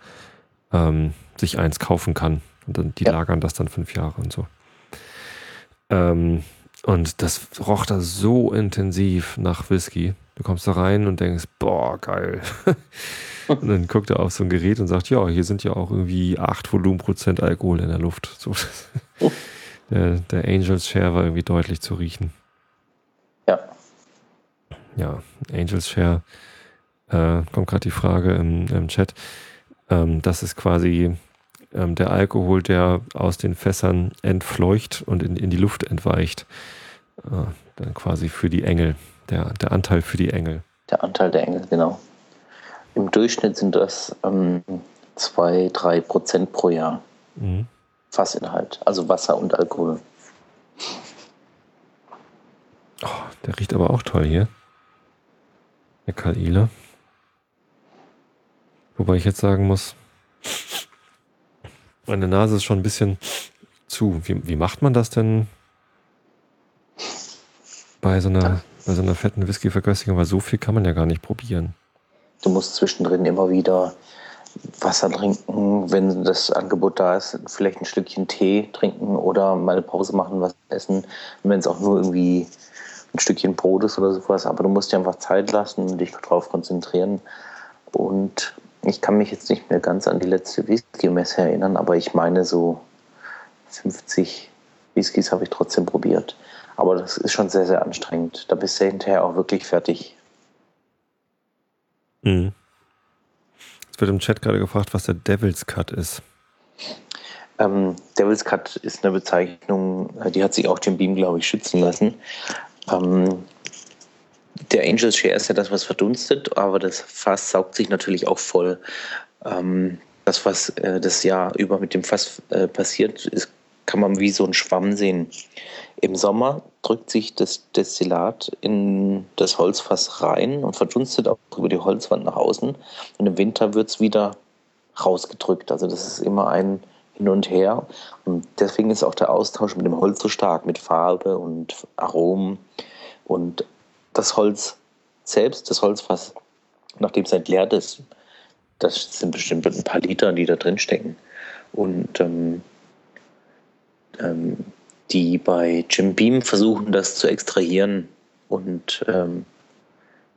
ähm, sich eins kaufen kann. Und dann, die ja. lagern das dann fünf Jahre und so. Ähm, und das roch da so intensiv nach Whisky. Du kommst da rein und denkst, boah, geil. (laughs) und dann guckt er auf so ein Gerät und sagt, ja, hier sind ja auch irgendwie 8 Volumenprozent Alkohol in der Luft. So. der, der Angels Share war irgendwie deutlich zu riechen. Ja. Ja, Angels Share, äh, kommt gerade die Frage im, im Chat. Ähm, das ist quasi ähm, der Alkohol, der aus den Fässern entfleucht und in, in die Luft entweicht. Äh, dann quasi für die Engel, der, der Anteil für die Engel. Der Anteil der Engel, genau. Im Durchschnitt sind das ähm, zwei, drei Prozent pro Jahr. Mhm. Fassinhalt, also Wasser und Alkohol. Oh, der riecht aber auch toll hier. Der Kalile. Wobei ich jetzt sagen muss, meine Nase ist schon ein bisschen zu. Wie, wie macht man das denn bei so einer, bei so einer fetten Whisky-Verköstigung? Weil so viel kann man ja gar nicht probieren. Du musst zwischendrin immer wieder Wasser trinken, wenn das Angebot da ist, vielleicht ein Stückchen Tee trinken oder mal eine Pause machen, was essen, wenn es auch nur irgendwie ein Stückchen Brot ist oder sowas. Aber du musst dir einfach Zeit lassen und dich darauf konzentrieren. Und ich kann mich jetzt nicht mehr ganz an die letzte Whisky-Messe erinnern, aber ich meine so 50 Whiskys habe ich trotzdem probiert. Aber das ist schon sehr, sehr anstrengend. Da bist du hinterher auch wirklich fertig. Mhm. Es wird im Chat gerade gefragt, was der Devil's Cut ist. Ähm, Devil's Cut ist eine Bezeichnung, die hat sich auch Jim Beam, glaube ich, schützen lassen. Ähm, der Angel's Share ist ja das, was verdunstet, aber das Fass saugt sich natürlich auch voll. Ähm, das, was äh, das Jahr über mit dem Fass äh, passiert, ist, kann man wie so ein Schwamm sehen. Im Sommer drückt sich das Destillat in das Holzfass rein und verdunstet auch über die Holzwand nach außen. Und im Winter wird es wieder rausgedrückt. Also das ist immer ein hin und her. Und deswegen ist auch der Austausch mit dem Holz so stark, mit Farbe und Aromen. Und das Holz selbst, das Holzfass, nachdem es entleert ist, das sind bestimmt ein paar Liter, die da drin stecken. Und ähm, ähm, die bei Jim Beam versuchen, das zu extrahieren und ähm,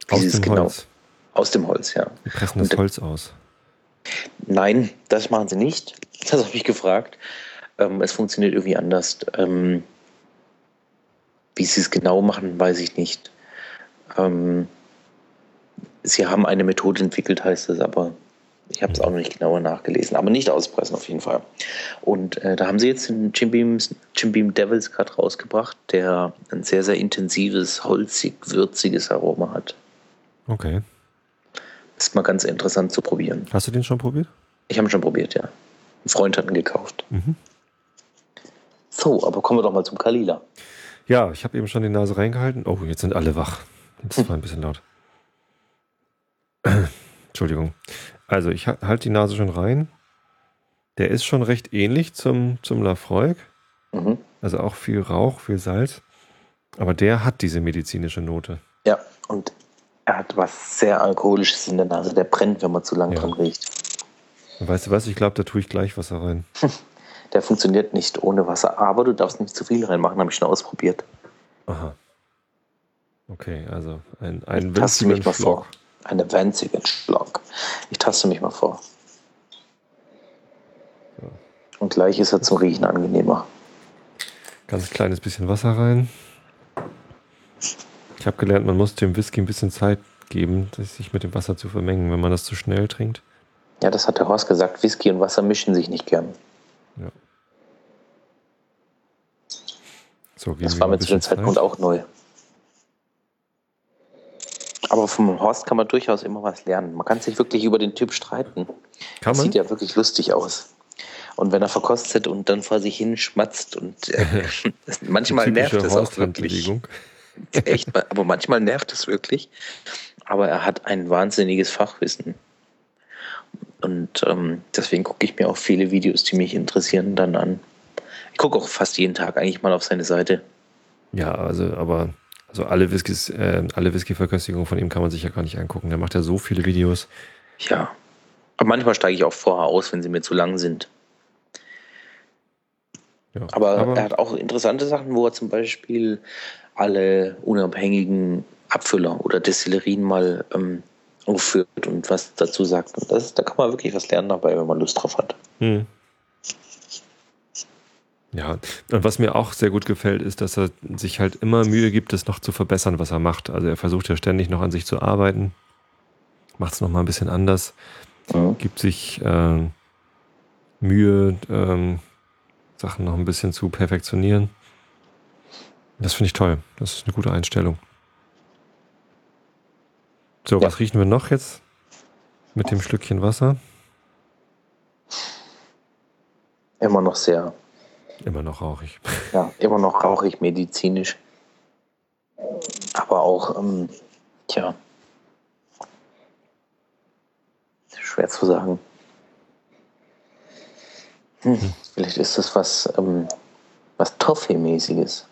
aus dem genau, Holz. Aus dem Holz, ja. Die pressen das Holz aus. Nein, das machen sie nicht. (laughs) Das habe ich gefragt. Ähm, es funktioniert irgendwie anders. Ähm, wie sie es genau machen, weiß ich nicht. Ähm, sie haben eine Methode entwickelt, heißt es, aber ich habe es auch noch nicht genauer nachgelesen. Aber nicht auspressen auf jeden Fall. Und äh, da haben sie jetzt den Jim, Beams, Jim Beam Devils gerade rausgebracht, der ein sehr, sehr intensives, holzig, würziges Aroma hat. Okay. Ist mal ganz interessant zu probieren. Hast du den schon probiert? Ich habe ihn schon probiert, ja. Ein Freund hat ihn gekauft. Mhm. So, aber kommen wir doch mal zum Kalila. Ja, ich habe eben schon die Nase reingehalten. Oh, jetzt sind alle wach. Jetzt war ein bisschen laut. (clears throat) Entschuldigung. Also, ich halte die Nase schon rein. Der ist schon recht ähnlich zum, zum Lafroig. Mhm. Also auch viel Rauch, viel Salz. Aber der hat diese medizinische Note. Ja, und er hat was sehr Alkoholisches in der Nase. Der brennt, wenn man zu lange ja. dran riecht. Weißt du was? Ich glaube, da tue ich gleich Wasser rein. (laughs) Der funktioniert nicht ohne Wasser, aber du darfst nicht zu viel reinmachen, habe ich schon ausprobiert. Aha. Okay, also ein, ein mal vor. Eine winzigen Schlag. Ich taste mich mal vor. Und gleich ist er zum Riechen angenehmer. Ganz kleines bisschen Wasser rein. Ich habe gelernt, man muss dem Whisky ein bisschen Zeit geben, sich mit dem Wasser zu vermengen, wenn man das zu schnell trinkt. Ja, das hat der Horst gesagt. Whisky und Wasser mischen sich nicht gern. Ja. So, das war mir zu dem Zeitpunkt Zeit. auch neu. Aber vom Horst kann man durchaus immer was lernen. Man kann sich wirklich über den Typ streiten. Kann man? Sieht ja wirklich lustig aus. Und wenn er verkostet und dann vor sich hin schmatzt und äh, (laughs) manchmal nervt es auch wirklich. (laughs) Echt, aber manchmal nervt es wirklich. Aber er hat ein wahnsinniges Fachwissen. Und ähm, deswegen gucke ich mir auch viele Videos, die mich interessieren, dann an. Ich gucke auch fast jeden Tag eigentlich mal auf seine Seite. Ja, also, aber also alle Whiskys, äh, alle Whisky-Verköstigungen von ihm kann man sich ja gar nicht angucken. Der macht ja so viele Videos. Ja. Aber manchmal steige ich auch vorher aus, wenn sie mir zu lang sind. Ja, aber, aber, er hat auch interessante Sachen, wo er zum Beispiel alle unabhängigen Abfüller oder Destillerien mal ähm, aufführt und was dazu sagt. Und das, da kann man wirklich was lernen dabei, wenn man Lust drauf hat. Hm. Ja, und was mir auch sehr gut gefällt, ist, dass er sich halt immer Mühe gibt, das noch zu verbessern, was er macht. Also er versucht ja ständig noch an sich zu arbeiten, macht es nochmal ein bisschen anders, mhm. gibt sich äh, Mühe, ähm, Sachen noch ein bisschen zu perfektionieren. Das finde ich toll. Das ist eine gute Einstellung. So, ja. was riechen wir noch jetzt mit dem Schlückchen Wasser? Immer noch sehr. Immer noch rauchig. (laughs) Ja, immer noch rauchig, medizinisch. Aber auch, ähm, tja, schwer zu sagen. Hm, hm. Vielleicht ist das was, ähm, was Toffee-mäßiges.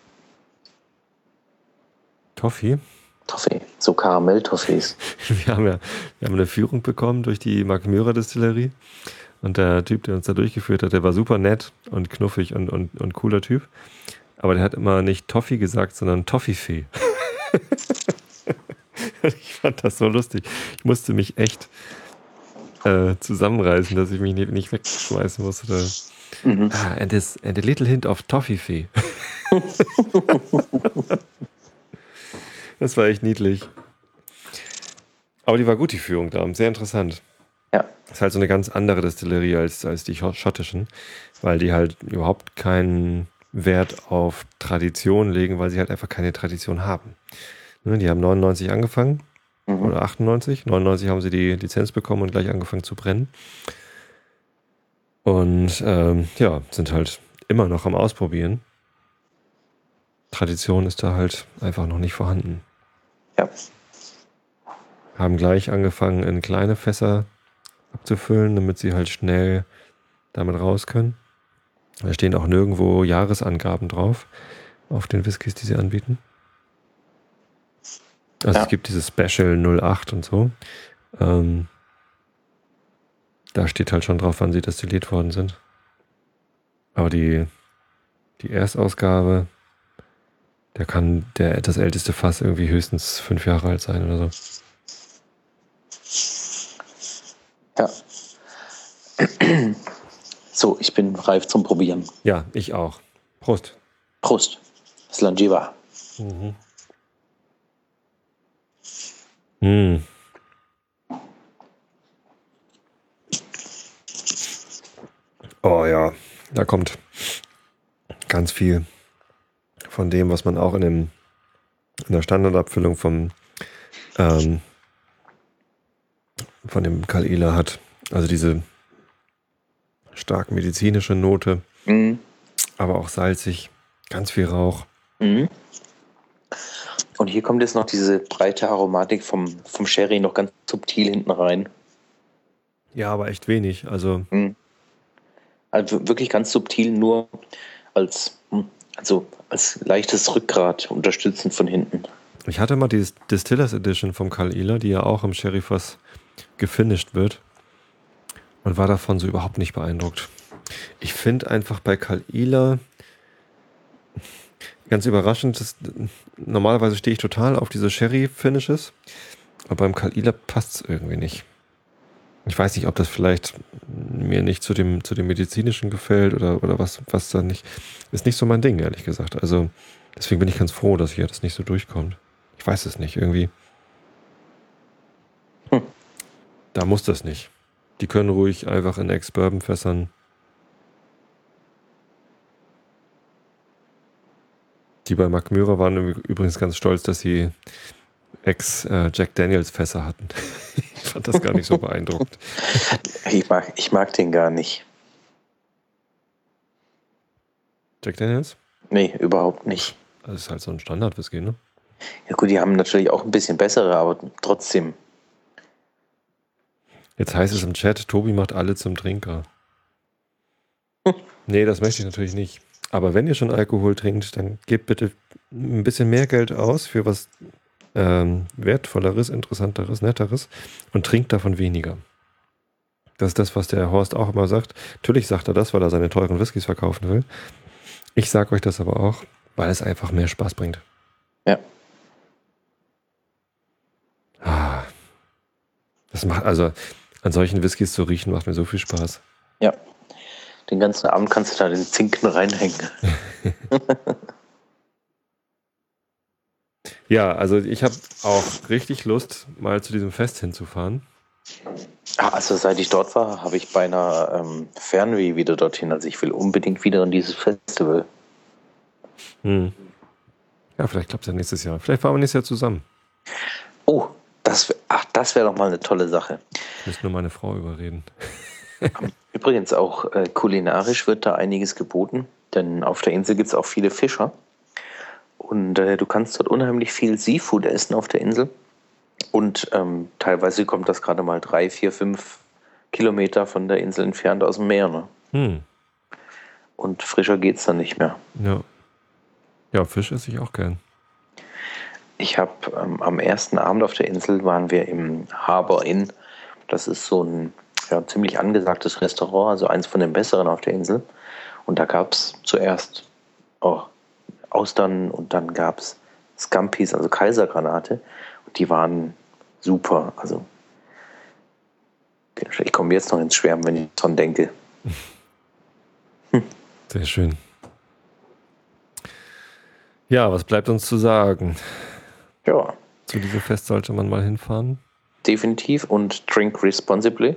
Toffee? Toffee, so Karamell-Toffees. (laughs) Wir haben ja wir haben eine Führung bekommen durch die Mark Distillerie. Und der Typ, der uns da durchgeführt hat, der war super nett und knuffig und, und, und cooler Typ. Aber der hat immer nicht Toffee gesagt, sondern Toffifee. (laughs) ich fand das so lustig. Ich musste mich echt äh, zusammenreißen, dass ich mich nicht, nicht wegschmeißen musste. Mhm. Ah, and, this, and a little hint of Toffifee. (laughs) Das war echt niedlich. Aber die war gut, die Führung da. Sehr interessant. Ja. Das ist halt so eine ganz andere Destillerie als, als die schottischen, weil die halt überhaupt keinen Wert auf Tradition legen, weil sie halt einfach keine Tradition haben. Ne, die haben 99 angefangen mhm. oder 98. 99 haben sie die Lizenz bekommen und gleich angefangen zu brennen. Und ähm, ja, sind halt immer noch am Ausprobieren. Tradition ist da halt einfach noch nicht vorhanden. Ja. Haben gleich angefangen, in kleine Fässer abzufüllen, damit sie halt schnell damit raus können. Da stehen auch nirgendwo Jahresangaben drauf auf den Whiskys, die sie anbieten. Also Ja. es gibt dieses Special 08 und so. Ähm, da steht halt schon drauf, wann sie destilliert worden sind. Aber die, die Erstausgabe, der kann der das älteste Fass irgendwie höchstens fünf Jahre alt sein oder so. Ja. So, ich bin reif zum Probieren. Ja, ich auch. Prost. Prost. Slangiva. Mhm. Mm. Oh ja, da kommt ganz viel von dem, was man auch in, dem, in der Standardabfüllung vom ähm, von dem Kalila hat. Also diese stark medizinische Note, Mhm. aber auch salzig, ganz viel Rauch. Mhm. Und hier kommt jetzt noch diese breite Aromatik vom, vom Sherry noch ganz subtil hinten rein. Ja, aber echt wenig. Also Also wirklich ganz subtil, nur als, hm, also als leichtes Rückgrat unterstützend von hinten. Ich hatte mal die Distillers Edition vom Kalila, die ja auch im Sherryfass gefinisht wird und war davon so überhaupt nicht beeindruckt. Ich finde einfach bei Kalila ganz überraschend, dass, normalerweise stehe ich total auf diese Sherry-Finishes, aber beim Kalila passt es irgendwie nicht. Ich weiß nicht, ob das vielleicht mir nicht zu dem, zu dem medizinischen gefällt oder, oder was, was da nicht. Ist nicht so mein Ding, ehrlich gesagt. Also deswegen bin ich ganz froh, dass hier das nicht so durchkommt. Ich weiß es nicht, irgendwie. Hm. Da muss das nicht. Die können ruhig einfach in Ex-Bourbon-Fässern. Die bei Mark Mürer waren üb- übrigens ganz stolz, dass sie Ex-Jack Daniels-Fässer hatten. (laughs) ich fand das gar nicht so beeindruckend. (laughs) Ich mag, ich mag den gar nicht. Jack Daniels? Nee, überhaupt nicht. Das ist halt so ein Standard-Whisky, ne? Ja gut, die haben natürlich auch ein bisschen bessere, aber trotzdem. Jetzt heißt es im Chat, Tobi macht alle zum Trinker. (laughs) Nee, das möchte ich natürlich nicht. Aber wenn ihr schon Alkohol trinkt, dann gebt bitte ein bisschen mehr Geld aus für was ähm, Wertvolleres, Interessanteres, Netteres und trinkt davon weniger. Das ist das, was der Horst auch immer sagt. Natürlich sagt er das, weil er seine teuren Whiskys verkaufen will. Ich sage euch das aber auch, weil es einfach mehr Spaß bringt. Ja. Ah. Das macht, also an solchen Whiskys zu riechen, macht mir so viel Spaß. Ja. Den ganzen Abend kannst du da den Zinken reinhängen. (laughs) Ja, also ich habe auch richtig Lust, mal zu diesem Fest hinzufahren. Ah, Also seit ich dort war, habe ich beinahe ähm, Fernweh wieder dorthin. Also ich will unbedingt wieder an dieses Festival. Hm. Ja, vielleicht klappt es ja nächstes Jahr. Vielleicht fahren wir nächstes Jahr zusammen. Oh, das, das wäre doch mal eine tolle Sache. Ich muss nur meine Frau überreden. Übrigens auch äh, kulinarisch wird da einiges geboten, denn auf der Insel gibt es auch viele Fischer. Und äh, du kannst dort unheimlich viel Seafood essen auf der Insel. Und ähm, teilweise kommt das gerade mal drei, vier, fünf Kilometer von der Insel entfernt aus dem Meer. Ne? Hm. Und frischer geht's dann nicht mehr. Ja. Ja, Fisch esse ich auch gern. Ich habe ähm, am ersten Abend auf der Insel waren wir im Harbor Inn. Das ist so ein ja, ziemlich angesagtes Restaurant, also eins von den besseren auf der Insel. Und da gab es zuerst oh, Austern und dann gab es Scampis, also Kaisergranate. Und die waren super. Also ich komme jetzt noch ins Schwärmen, wenn ich dran denke. Sehr schön. Ja, was bleibt uns zu sagen? Ja, Zu diesem Fest sollte man mal hinfahren. definitiv. Und drink responsibly.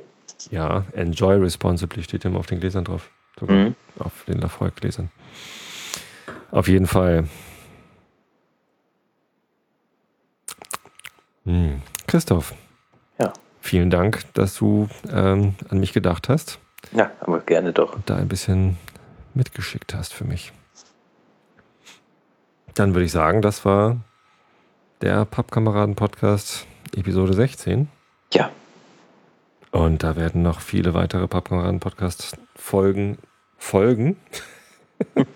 Ja, enjoy responsibly steht immer auf den Gläsern drauf. Mhm. auf den Lafroy-Gläsern. Auf jeden Fall. Hm. Christoph, Ja. vielen Dank, dass du ähm, an mich gedacht hast Ja, aber gerne doch. und da ein bisschen mitgeschickt hast für mich. Dann würde ich sagen, das war der Pappkameraden-Podcast Episode 16. Ja, Und da werden noch viele weitere Pappkameraden-Podcast-Folgen Folgen, (laughs)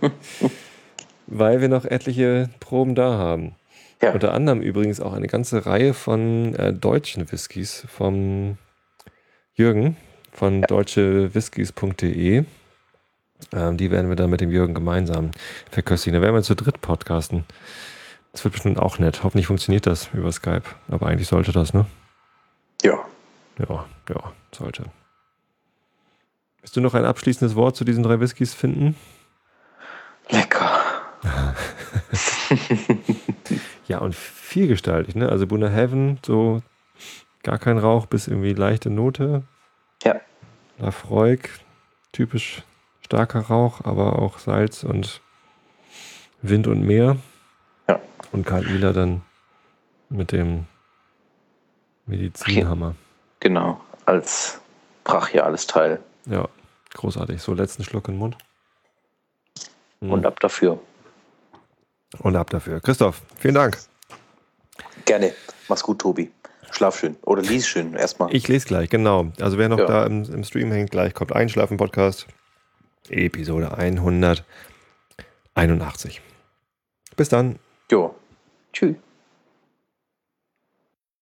weil wir noch etliche Proben da haben. Ja. Unter anderem übrigens auch eine ganze Reihe von äh, deutschen Whiskys vom Jürgen von Ja. deutschewhiskys.de. Ähm, die werden wir dann mit dem Jürgen gemeinsam verköstigen. Da werden wir zu dritt podcasten. Das wird bestimmt auch nett. Hoffentlich funktioniert das über Skype. Aber eigentlich sollte das, ne? Ja. Ja, ja, sollte. Willst du noch ein abschließendes Wort zu diesen drei Whiskys finden? Lecker. (laughs) Ja, und vielgestaltig, ne? Also Buna Heaven, so gar kein Rauch bis irgendwie leichte Note. Ja. Lafroig, typisch starker Rauch, aber auch Salz und Wind und Meer. Ja. Und Karl Ihler dann mit dem Medizinhammer. Genau. Als brachiales Teil. Ja, großartig. So, letzten Schluck in den Mund. Mhm. Und ab dafür. Und ab dafür. Christoph, vielen Dank. Gerne. Mach's gut, Tobi. Schlaf schön. Oder lies schön erstmal. Ich lese gleich, genau. Also wer noch Ja. da im, im Stream hängt, gleich kommt Einschlafen-Podcast. Episode 181. Bis dann. 就去。